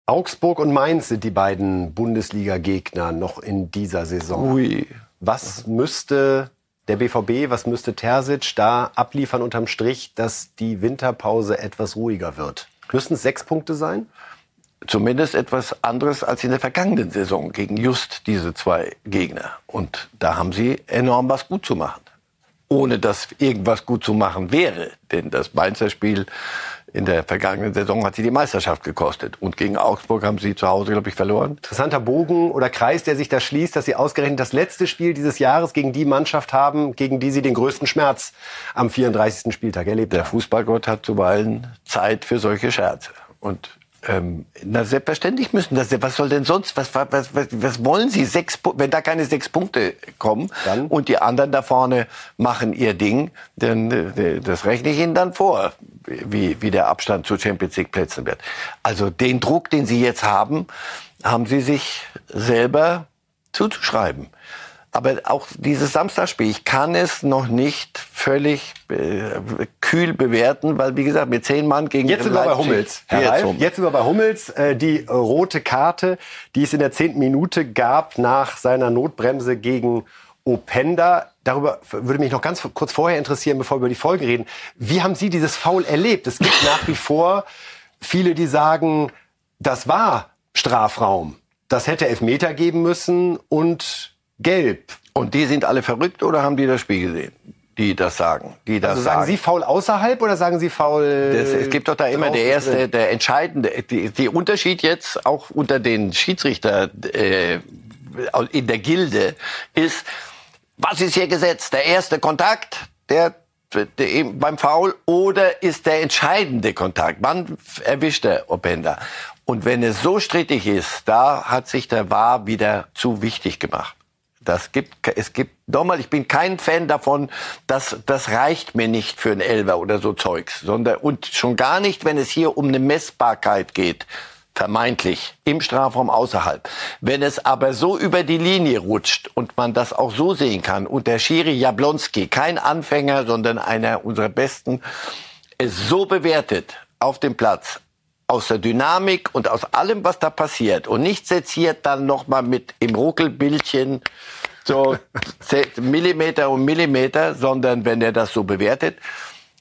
Augsburg und Mainz sind die beiden Bundesliga-Gegner noch in dieser Saison. Ui. Was müsste der BVB, was müsste Terzic da abliefern unterm Strich, dass die Winterpause etwas ruhiger wird? Müssen es sechs Punkte sein? Zumindest etwas anderes als in der vergangenen Saison gegen just diese zwei Gegner. Und da haben sie enorm was gut zu machen. Ohne dass irgendwas gut zu machen wäre. Denn das Mainzer Spiel in der vergangenen Saison hat sie die Meisterschaft gekostet. Und gegen Augsburg haben sie zu Hause, glaube ich, verloren. Interessanter Bogen oder Kreis, der sich da schließt, dass sie ausgerechnet das letzte Spiel dieses Jahres gegen die Mannschaft haben, gegen die sie den größten Schmerz am 34. Spieltag erlebt haben. Der Fußballgott hat zuweilen Zeit für solche Scherze. Und ähm, na, selbstverständlich müssen das. Was soll denn sonst? Was, was, was, was wollen Sie? Sechs, wenn da keine sechs Punkte kommen dann? und die anderen da vorne machen ihr Ding, dann äh, das rechne ich Ihnen dann vor, wie, wie der Abstand zu Champions League Plätzen wird. Also den Druck, den Sie jetzt haben, haben Sie sich selber zuzuschreiben. Aber auch dieses Samstagspiel, ich kann es noch nicht völlig äh, kühl bewerten, weil wie gesagt, mit zehn Mann gegen Jetzt sind wir bei Hummels. Herr Ralf, jetzt sind wir bei Hummels. Äh, die rote Karte, die es in der zehnten Minute gab nach seiner Notbremse gegen Openda. Darüber würde mich noch ganz kurz vorher interessieren, bevor wir über die Folge reden. Wie haben Sie dieses Foul erlebt? Es gibt nach wie vor viele, die sagen, das war Strafraum. Das hätte Elfmeter geben müssen und gelb. Und die sind alle verrückt oder haben die das Spiel gesehen? Die das sagen, die das also sagen, sagen. Sie faul außerhalb oder sagen Sie faul? Das, es gibt doch da immer der erste, der entscheidende, die, die Unterschied jetzt auch unter den Schiedsrichter äh, in der Gilde ist, was ist hier gesetzt? Der erste Kontakt, der, der beim Foul oder ist der entscheidende Kontakt? Wann erwischt der Openda? Und wenn es so strittig ist, da hat sich der War wieder zu wichtig gemacht. Das gibt, es gibt, nochmal, ich bin kein Fan davon, dass, das reicht mir nicht für ein Elber oder so Zeugs, sondern, und schon gar nicht, wenn es hier um eine Messbarkeit geht. Vermeintlich im Strafraum außerhalb. Wenn es aber so über die Linie rutscht und man das auch so sehen kann und der Schiri Jablonski, kein Anfänger, sondern einer unserer Besten, es so bewertet auf dem Platz, aus der Dynamik und aus allem, was da passiert und nicht seziert dann nochmal mit im Ruckelbildchen so Millimeter um Millimeter, sondern wenn er das so bewertet,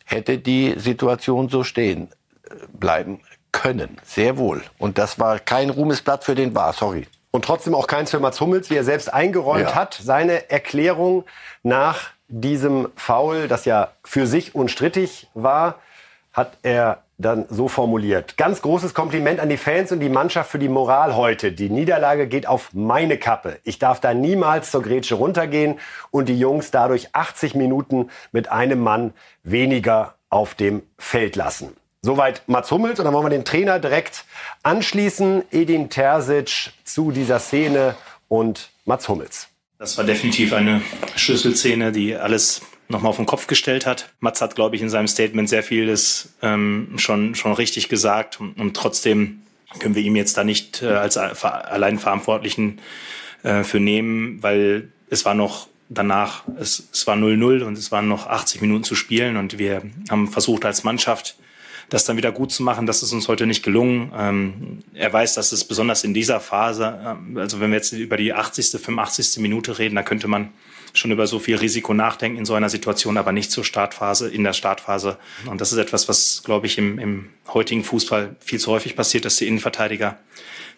hätte die Situation so stehen äh, bleiben können. Sehr wohl. Und das war kein Ruhmesblatt für den War, sorry. Und trotzdem auch keins für Mats Hummels, wie er selbst eingeräumt Ja. hat. Seine Erklärung nach diesem Foul, das ja für sich unstrittig war, hat er dann so formuliert. Ganz großes Kompliment an die Fans und die Mannschaft für die Moral heute. Die Niederlage geht auf meine Kappe. Ich darf da niemals zur Grätsche runtergehen und die Jungs dadurch 80 Minuten mit einem Mann weniger auf dem Feld lassen. Soweit Mats Hummels und dann wollen wir den Trainer direkt anschließen. Edin Terzic zu dieser Szene und Mats Hummels. Das war definitiv eine Schlüsselszene, die alles nochmal auf den Kopf gestellt hat. Mats hat, glaube ich, in seinem Statement sehr vieles ähm, schon, schon richtig gesagt und, und trotzdem können wir ihm jetzt da nicht äh, als allein äh, für nehmen, weil es war noch danach, es, es war 0-0 und es waren noch 80 Minuten zu spielen und wir haben versucht als Mannschaft, das dann wieder gut zu machen. Das ist uns heute nicht gelungen. Ähm, er weiß, dass es besonders in dieser Phase, ähm, also wenn wir jetzt über die 80., 85. Minute reden, da könnte man schon über so viel Risiko nachdenken in so einer Situation, aber nicht zur Startphase, in der Startphase. Und das ist etwas, was, glaube ich, im, im heutigen Fußball viel zu häufig passiert, dass die Innenverteidiger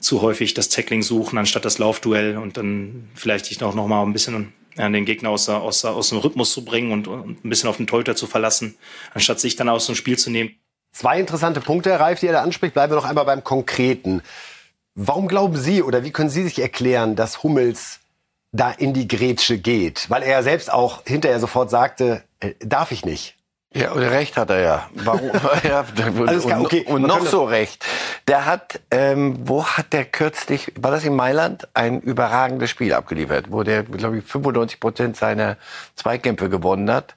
zu häufig das Tackling suchen, anstatt das Laufduell und dann vielleicht dich auch noch mal ein bisschen an den Gegner aus, aus, aus dem Rhythmus zu bringen und, und ein bisschen auf den Torhüter zu verlassen, anstatt sich dann aus dem Spiel zu nehmen. Zwei interessante Punkte, Herr Reif, die er da anspricht. Bleiben wir noch einmal beim Konkreten. Warum glauben Sie oder wie können Sie sich erklären, dass Hummels da in die Grätsche geht? Weil er ja selbst auch hinterher sofort sagte, äh, darf ich nicht. Ja, und recht hat er ja. Warum? ja und, Alles klar, okay. und noch so recht. Der hat, ähm, wo hat der kürzlich, war das in Mailand, ein überragendes Spiel abgeliefert, wo der, glaube ich, 95 Prozent seiner Zweikämpfe gewonnen hat.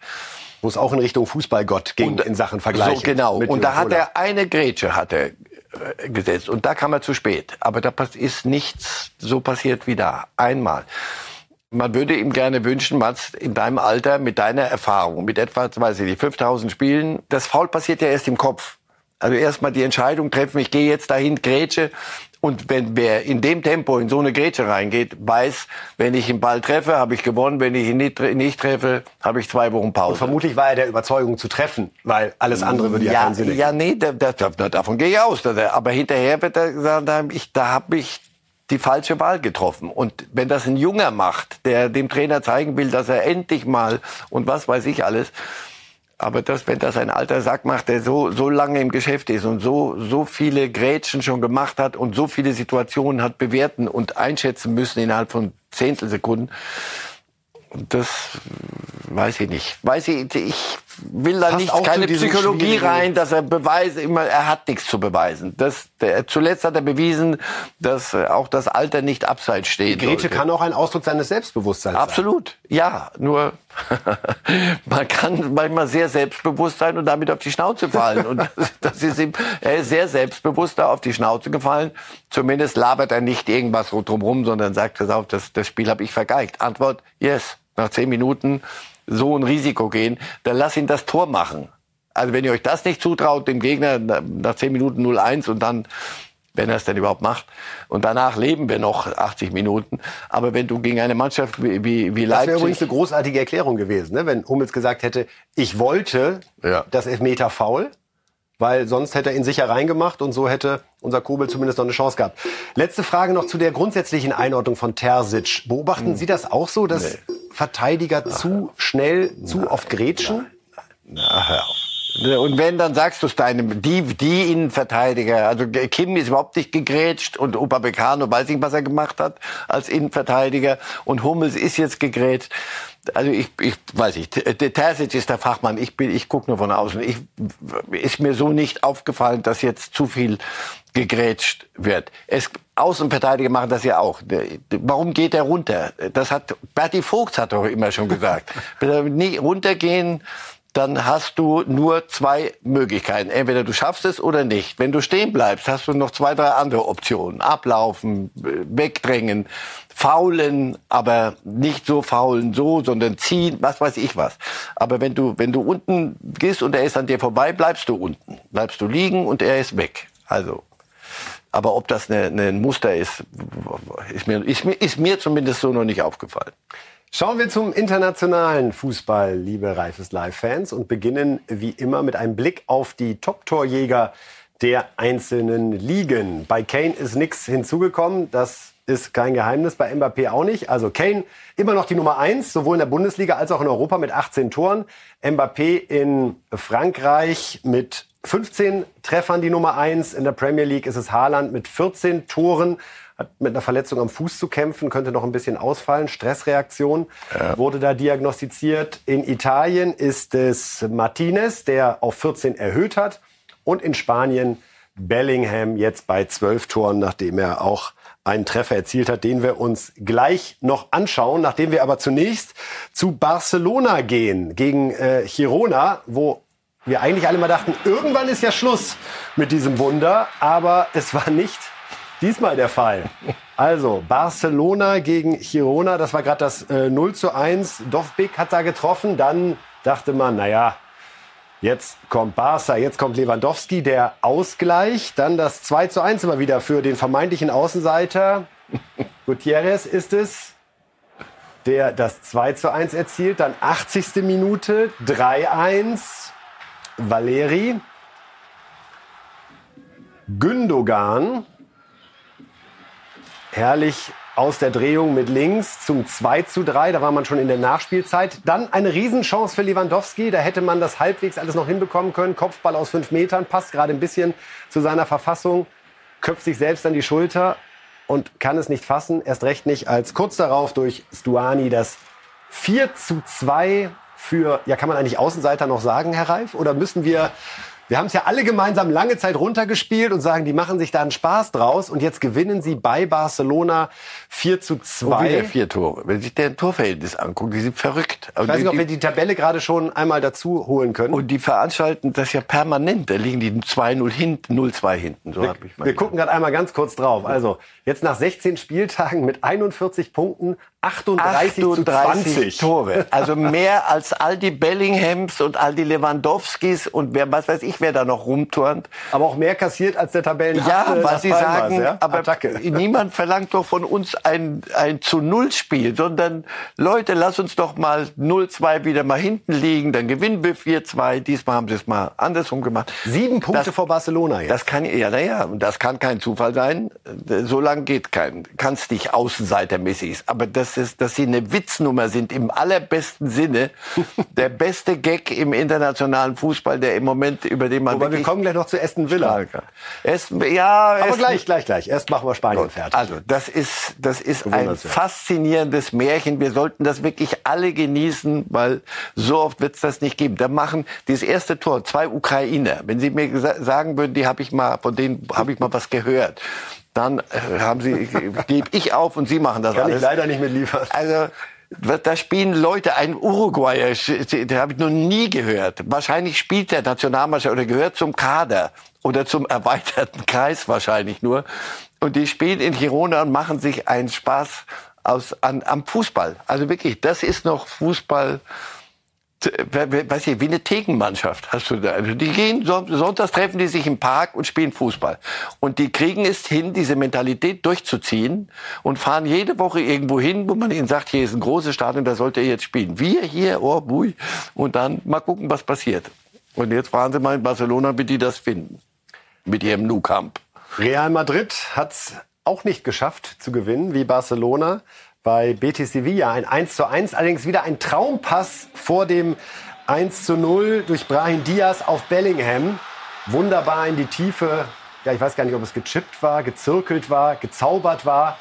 Wo es auch in Richtung Fußballgott ging in Sachen Vergleich. So, genau. Und da hat er eine Grätsche hat er äh, gesetzt. Und da kam er zu spät. Aber da ist nichts so passiert wie da. Einmal. Man würde ihm gerne wünschen, Mats, in deinem Alter, mit deiner Erfahrung, mit etwa, weiß ich nicht, 5000 Spielen, das Foul passiert ja erst im Kopf. Also erstmal die Entscheidung treffen, ich gehe jetzt dahin, Grätsche. Und wenn wer in dem Tempo in so eine Grätsche reingeht, weiß, wenn ich den Ball treffe, habe ich gewonnen. Wenn ich ihn nicht, nicht treffe, habe ich zwei Wochen Pause. Und vermutlich war er der Überzeugung zu treffen, weil alles andere würde ja, ja, keinen Sinn ja, nee, da, da, da, davon gehe ich aus. Er, aber hinterher wird er gesagt haben, ich, da habe ich die falsche Wahl getroffen. Und wenn das ein Junger macht, der dem Trainer zeigen will, dass er endlich mal und was weiß ich alles, aber das, wenn das ein alter Sack macht, der so, so lange im Geschäft ist und so, so viele Grätschen schon gemacht hat und so viele Situationen hat bewerten und einschätzen müssen innerhalb von Zehntelsekunden, das weiß ich nicht. Weiß ich, ich will da nicht keine Psychologie rein, dass er beweise immer, er hat nichts zu beweisen. Das, der, zuletzt hat er bewiesen, dass auch das Alter nicht abseits steht. Grätsche sollte. kann auch ein Ausdruck seines Selbstbewusstseins sein. Absolut, ja. Nur man kann manchmal sehr selbstbewusst sein und damit auf die Schnauze fallen. Und das, das ist ihm, er ist sehr selbstbewusst da auf die Schnauze gefallen. Zumindest labert er nicht irgendwas drumherum, sondern sagt, pass auf, das, das Spiel habe ich vergeigt. Antwort, yes. Nach zehn Minuten so ein Risiko gehen, dann lass ihn das Tor machen. Also wenn ihr euch das nicht zutraut, dem Gegner na- nach zehn Minuten 0-1 und dann wenn er es denn überhaupt macht. Und danach leben wir noch 80 Minuten. Aber wenn du gegen eine Mannschaft wie, wie, wie Das wäre übrigens Leipzig... eine großartige Erklärung gewesen, ne? wenn Hummels gesagt hätte, ich wollte Ja. das Elfmeter faul, weil sonst hätte er ihn sicher reingemacht und so hätte unser Kobel zumindest noch eine Chance gehabt. Letzte Frage noch zu der grundsätzlichen Einordnung von Terzic. Beobachten Sie das auch so, dass Verteidiger zu schnell, zu oft grätschen? Na, hör auf. Und wenn, dann sagst du es deinem, die, die Innenverteidiger, also Kim ist überhaupt nicht gegrätscht und Upamecano weiß nicht, was er gemacht hat als Innenverteidiger und Hummels ist jetzt gegrätscht. Also ich, ich weiß nicht, Terzic ist der Fachmann, ich bin, ich gucke nur von außen. Ich, ist mir so nicht aufgefallen, dass jetzt zu viel gegrätscht wird. Es, Außenverteidiger machen das ja auch. Warum geht er runter? Das hat, Berti Vogts hat doch immer schon gesagt. Wenn nie runtergehen, dann hast du nur zwei Möglichkeiten. Entweder du schaffst es oder nicht. Wenn du stehen bleibst, hast du noch zwei, drei andere Optionen. Ablaufen, äh, wegdrängen, faulen, aber nicht so faulen so, sondern ziehen, was weiß ich was. Aber wenn du, wenn du unten gehst und er ist an dir vorbei, bleibst du unten. Bleibst du liegen und er ist weg. Also, aber ob das ein Muster ist, ist mir, ist, mir, ist mir zumindest so noch nicht aufgefallen. Schauen wir zum internationalen Fußball, liebe Reifes Live-Fans, und beginnen wie immer mit einem Blick auf die Top-Torjäger der einzelnen Ligen. Bei Kane ist nichts hinzugekommen. Das ist kein Geheimnis, bei Mbappé auch nicht. Also Kane immer noch die Nummer eins, sowohl in der Bundesliga als auch in Europa mit 18 Toren. Mbappé in Frankreich mit 15 Treffern die Nummer eins. In der Premier League ist es Haaland mit 14 Toren. Hat mit einer Verletzung am Fuß zu kämpfen, könnte noch ein bisschen ausfallen. Stressreaktion ja. wurde da diagnostiziert. In Italien ist es Martinez, der auf 14 erhöht hat. Und in Spanien Bellingham jetzt bei 12 Toren, nachdem er auch einen Treffer erzielt hat, den wir uns gleich noch anschauen, nachdem wir aber zunächst zu Barcelona gehen, gegen äh, Girona, wo wir eigentlich alle mal dachten, irgendwann ist ja Schluss mit diesem Wunder, aber es war nicht diesmal der Fall. Also Barcelona gegen Girona, das war gerade das äh, 0 zu 1. Dovbik hat da getroffen, dann dachte man, naja, Jetzt kommt Barca, jetzt kommt Lewandowski, der Ausgleich. Dann das 2 zu 1 immer wieder für den vermeintlichen Außenseiter. Gutierrez ist es, der das 2 zu 1 erzielt. Dann 80. Minute, 3-1. Valeri. Gündogan. Herrlich aus der Drehung mit links zum 2 zu 3. Da war man schon in der Nachspielzeit. Dann eine Riesenchance für Lewandowski. Da hätte man das halbwegs alles noch hinbekommen können. Kopfball aus fünf Metern, passt gerade ein bisschen zu seiner Verfassung. Köpft sich selbst an die Schulter und kann es nicht fassen. Erst recht nicht, als kurz darauf durch Stuani das 4 zu 2 für, ja, kann man eigentlich Außenseiter noch sagen, Herr Reif? Oder müssen wir wir haben es ja alle gemeinsam lange Zeit runtergespielt und sagen, die machen sich da einen Spaß draus. Und jetzt gewinnen sie bei Barcelona 4 zu 2. Und wieder vier Tore. Wenn sich der Torverhältnis anguckt, die sind verrückt. Ich weiß nicht, ob wir die Tabelle gerade schon einmal dazu holen können. Und die veranstalten das ja permanent. Da liegen die 2-0 hinten, 0-2 hinten. So wir, wir gucken gerade einmal ganz kurz drauf. Also jetzt nach 16 Spieltagen mit 41 Punkten 38, 38 Tore. Also mehr als all die Bellinghams und all die Lewandowskis und wer, was weiß ich, wer da noch rumturnt. Aber auch mehr kassiert als der Tabellen. Ja, weil sie sagen, ja? aber Attacke. niemand verlangt doch von uns ein, ein zu Null Spiel, sondern Leute, lass uns doch mal 0-2 wieder mal hinten liegen, dann gewinnen wir 4-2. Diesmal haben sie es mal andersrum gemacht. Sieben Punkte das, vor Barcelona jetzt. Das kann, ja, naja, das kann kein Zufall sein. So lange geht kein, kann es nicht außenseitermäßig. Aber das ist, dass sie eine Witznummer sind im allerbesten Sinne. der beste Gag im internationalen Fußball, der im Moment, über den man. Aber wir kommen gleich noch zu Aston Villa. Aston, ja, aber Aston, gleich, gleich, gleich. Erst machen wir Spanien Gut. fertig. Also, das ist, das ist ein faszinierendes Märchen. Wir sollten das wirklich alle genießen, weil so oft wird es das nicht geben. Da machen dieses erste Tor zwei Ukrainer. Wenn Sie mir sagen würden, die habe ich mal, von denen habe ich mal was gehört dann äh, haben sie, gebe ich auf und sie machen das Kann alles. ich leider nicht mitliefern. Also da spielen Leute, ein Uruguayer, den habe ich noch nie gehört. Wahrscheinlich spielt der Nationalmannschaft oder gehört zum Kader oder zum erweiterten Kreis wahrscheinlich nur. Und die spielen in Girona und machen sich einen Spaß aus, an, am Fußball. Also wirklich, das ist noch Fußball weiß ich, wie eine Thekenmannschaft hast du da. Also die gehen, sonntags treffen die sich im Park und spielen Fußball. Und die kriegen es hin, diese Mentalität durchzuziehen und fahren jede Woche irgendwo hin, wo man ihnen sagt, hier ist ein großes Stadion, da sollt ihr jetzt spielen. Wir hier, oh, bui. Und dann mal gucken, was passiert. Und jetzt fahren sie mal in Barcelona, wie die das finden. Mit ihrem Nou Camp. Real Madrid hat's auch nicht geschafft zu gewinnen, wie Barcelona bei Betis Sevilla. Ein 1 zu 1, allerdings wieder ein Traumpass vor dem 1 zu 0 durch Brahim Diaz auf Bellingham. Wunderbar in die Tiefe. Ja, ich weiß gar nicht, ob es gechippt war, gezirkelt war, gezaubert war.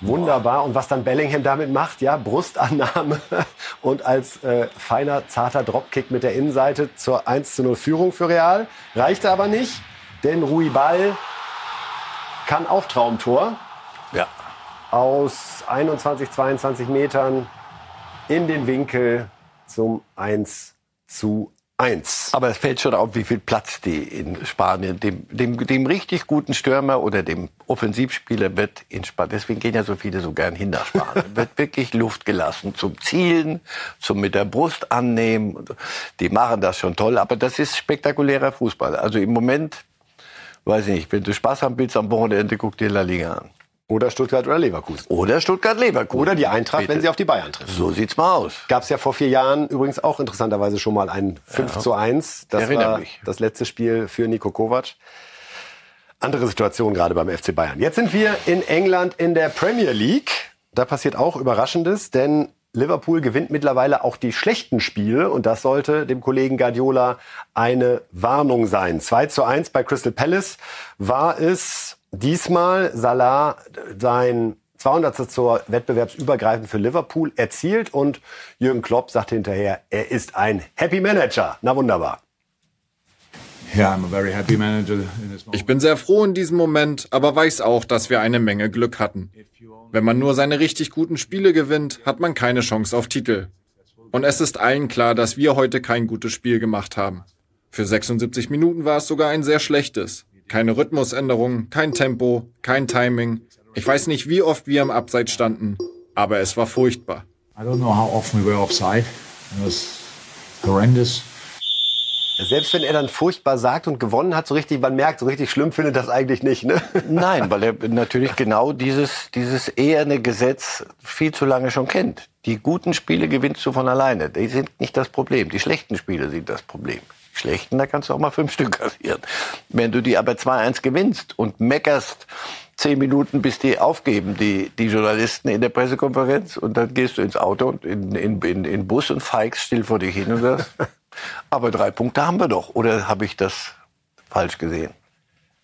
Wunderbar. Und was dann Bellingham damit macht, ja, Brustannahme und als äh, feiner, zarter Dropkick mit der Innenseite zur 1 zu 0 Führung für Real. Reichte aber nicht, denn Rui Ball kann auch Traumtor. Aus 21, 22 Metern in den Winkel zum 1 zu 1. Aber es fällt schon auf, wie viel Platz die in Spanien, dem, dem, dem richtig guten Stürmer oder dem Offensivspieler wird in Spanien, deswegen gehen ja so viele so gern hin nach Spanien, wird wirklich Luft gelassen zum Zielen, zum mit der Brust annehmen. Die machen das schon toll, aber das ist spektakulärer Fußball. Also im Moment, weiß ich nicht, wenn du Spaß haben willst am Wochenende, guck dir La Liga an. Oder Stuttgart oder Leverkusen. Oder Stuttgart-Leverkusen. Oder die Eintracht, Bitte. wenn sie auf die Bayern trifft. So sieht's mal aus. Gab es ja vor vier Jahren übrigens auch interessanterweise schon mal ein 5 ja. zu 1. Das war mich. das letzte Spiel für Nico Kovac. andere Situation gerade beim FC Bayern. Jetzt sind wir in England in der Premier League. Da passiert auch Überraschendes, denn Liverpool gewinnt mittlerweile auch die schlechten Spiele und das sollte dem Kollegen Guardiola eine Warnung sein. 2 zu 1 bei Crystal Palace war es diesmal Salah sein 200. zur wettbewerbsübergreifend für Liverpool erzielt und Jürgen Klopp sagte hinterher, er ist ein Happy Manager. Na wunderbar. Ich bin sehr froh in diesem Moment, aber weiß auch, dass wir eine Menge Glück hatten. Wenn man nur seine richtig guten Spiele gewinnt, hat man keine Chance auf Titel. Und es ist allen klar, dass wir heute kein gutes Spiel gemacht haben. Für 76 Minuten war es sogar ein sehr schlechtes. Keine Rhythmusänderung, kein Tempo, kein Timing. Ich weiß nicht, wie oft wir im Abseits standen, aber es war furchtbar. I don't know how often we were offside. It was horrendous. Selbst wenn er dann furchtbar sagt und gewonnen hat, so richtig, man merkt, so richtig schlimm findet das eigentlich nicht, ne? Nein, weil er natürlich genau dieses, dieses eherne Gesetz viel zu lange schon kennt. Die guten Spiele gewinnst du von alleine. Die sind nicht das Problem. Die schlechten Spiele sind das Problem. Schlechten, da kannst du auch mal fünf Stück kassieren. Wenn du die aber 2-1 gewinnst und meckerst zehn Minuten, bis die aufgeben, die, die Journalisten in der Pressekonferenz, und dann gehst du ins Auto und in, in, in, in Bus und feigst still vor dich hin und sagst, aber drei Punkte haben wir doch. Oder habe ich das falsch gesehen?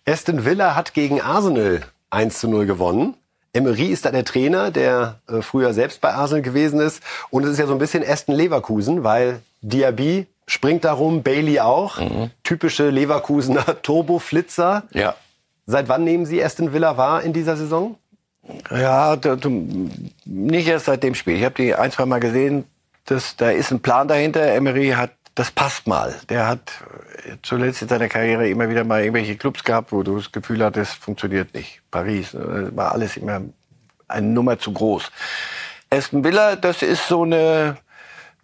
Aston Villa hat gegen Arsenal 1 zu 0 gewonnen. Emery ist da der Trainer, der äh, früher selbst bei Arsenal gewesen ist. Und es ist ja so ein bisschen Aston Leverkusen, weil Diaby springt darum, Bailey auch. Mhm. Typische Leverkusener Turboflitzer. Ja. Seit wann nehmen Sie Aston Villa wahr in dieser Saison? Ja, nicht erst seit dem Spiel. Ich habe die ein, zwei Mal gesehen. Das, da ist ein Plan dahinter. Emery hat das passt mal. Der hat äh, zuletzt in seiner Karriere immer wieder mal irgendwelche Clubs gehabt, wo du das Gefühl hattest, funktioniert nicht. Paris, äh, war alles immer eine Nummer zu groß. Aston Villa, das ist so eine,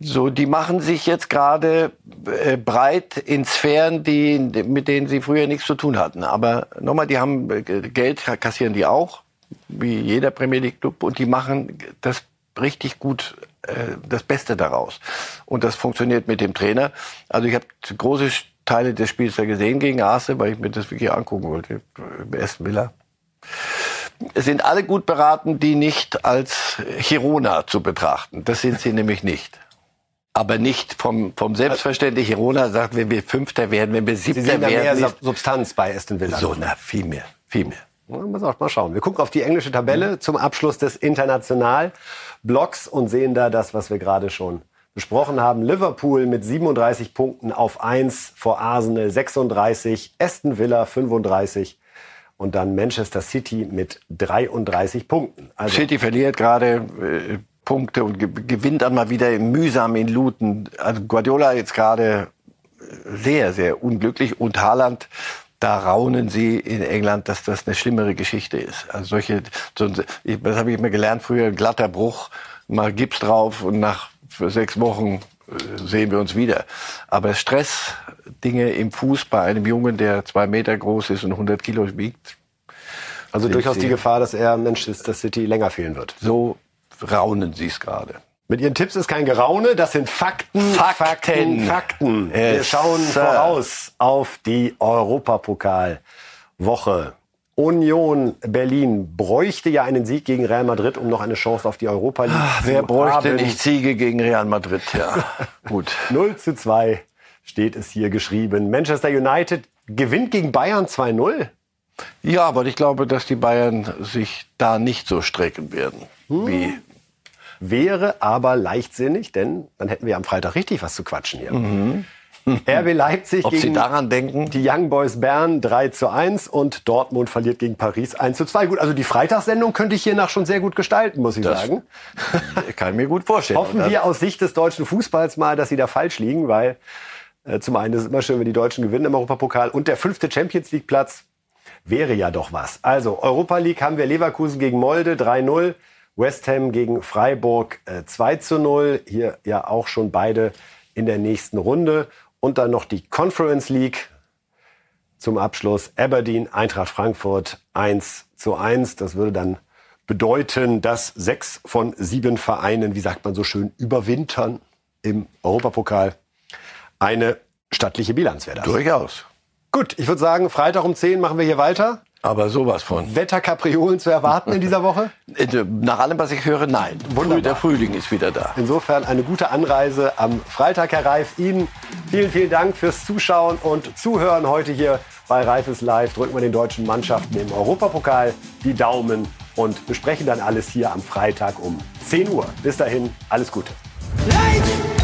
so, die machen sich jetzt gerade äh, breit in Sphären, die, mit denen sie früher nichts zu tun hatten. Aber nochmal, die haben äh, Geld, kassieren die auch, wie jeder Premier League Club, und die machen das richtig gut äh, das Beste daraus. Und das funktioniert mit dem Trainer. Also ich habe große Teile des Spiels da gesehen gegen Arce, weil ich mir das wirklich angucken wollte. Ersten Villa. Es sind alle gut beraten, die nicht als Chirona zu betrachten. Das sind sie nämlich nicht. Aber nicht vom, vom Selbstverständnis. Chirona sagt, wenn wir Fünfter werden, wenn wir Siebter sie sehen werden. mehr Substanz bei Aston Villa. So, na, viel mehr, viel mehr. Mal schauen. Wir gucken auf die englische Tabelle zum Abschluss des International. Blocks und sehen da das, was wir gerade schon besprochen haben. Liverpool mit 37 Punkten auf 1 vor Arsenal 36, Aston Villa 35 und dann Manchester City mit 33 Punkten. Also City verliert gerade äh, Punkte und gewinnt dann mal wieder mühsam in Luton. Also Guardiola jetzt gerade sehr, sehr unglücklich und Haaland da raunen sie in England, dass das eine schlimmere Geschichte ist. Also solche, so, das habe ich immer gelernt früher, glatter Bruch, mal Gips drauf und nach sechs Wochen äh, sehen wir uns wieder. Aber Stress, Dinge im Fuß bei einem Jungen, der zwei Meter groß ist und 100 Kilo wiegt. Also durchaus die Gefahr, dass er Manchester City länger fehlen wird. So raunen sie es gerade. Mit Ihren Tipps ist kein Geraune, das sind Fakten, Fakten, Fakten. Fakten. Wir schauen voraus auf die Europapokalwoche. Union Berlin bräuchte ja einen Sieg gegen Real Madrid, um noch eine Chance auf die Europa League Ach, Wer bräuchte haben. nicht Siege gegen Real Madrid? Ja, gut. 0 zu 2 steht es hier geschrieben. Manchester United gewinnt gegen Bayern 2-0. Ja, aber ich glaube, dass die Bayern sich da nicht so strecken werden, hm. wie Wäre aber leichtsinnig, denn dann hätten wir am Freitag richtig was zu quatschen hier. Mhm. RB Leipzig Ob gegen Sie daran denken? die Young Boys Bern 3 zu 1 und Dortmund verliert gegen Paris 1 zu 2. Gut, also die Freitagssendung könnte ich hiernach schon sehr gut gestalten, muss ich das sagen. Kann ich mir gut vorstellen. Hoffen wir aus Sicht des deutschen Fußballs mal, dass sie da falsch liegen, weil äh, zum einen ist es immer schön, wenn die Deutschen gewinnen im Europapokal und der fünfte Champions League Platz wäre ja doch was. Also Europa League haben wir Leverkusen gegen Molde 3-0. West Ham gegen Freiburg äh, 2 zu 0. Hier ja auch schon beide in der nächsten Runde. Und dann noch die Conference League zum Abschluss. Aberdeen, Eintracht Frankfurt 1 zu 1. Das würde dann bedeuten, dass sechs von sieben Vereinen, wie sagt man so schön, überwintern im Europapokal. Eine stattliche Bilanz wäre das. Durchaus. Gut, ich würde sagen, Freitag um 10 machen wir hier weiter. Aber sowas von. Wetterkapriolen zu erwarten in dieser Woche? Äh, nach allem, was ich höre, nein. Wunderbar. Der Frühling ist wieder da. Insofern eine gute Anreise am Freitag, Herr Reif. Ihnen vielen, vielen Dank fürs Zuschauen und Zuhören heute hier bei Reifes Live. Drücken wir den deutschen Mannschaften im Europapokal die Daumen und besprechen dann alles hier am Freitag um 10 Uhr. Bis dahin, alles Gute. Light!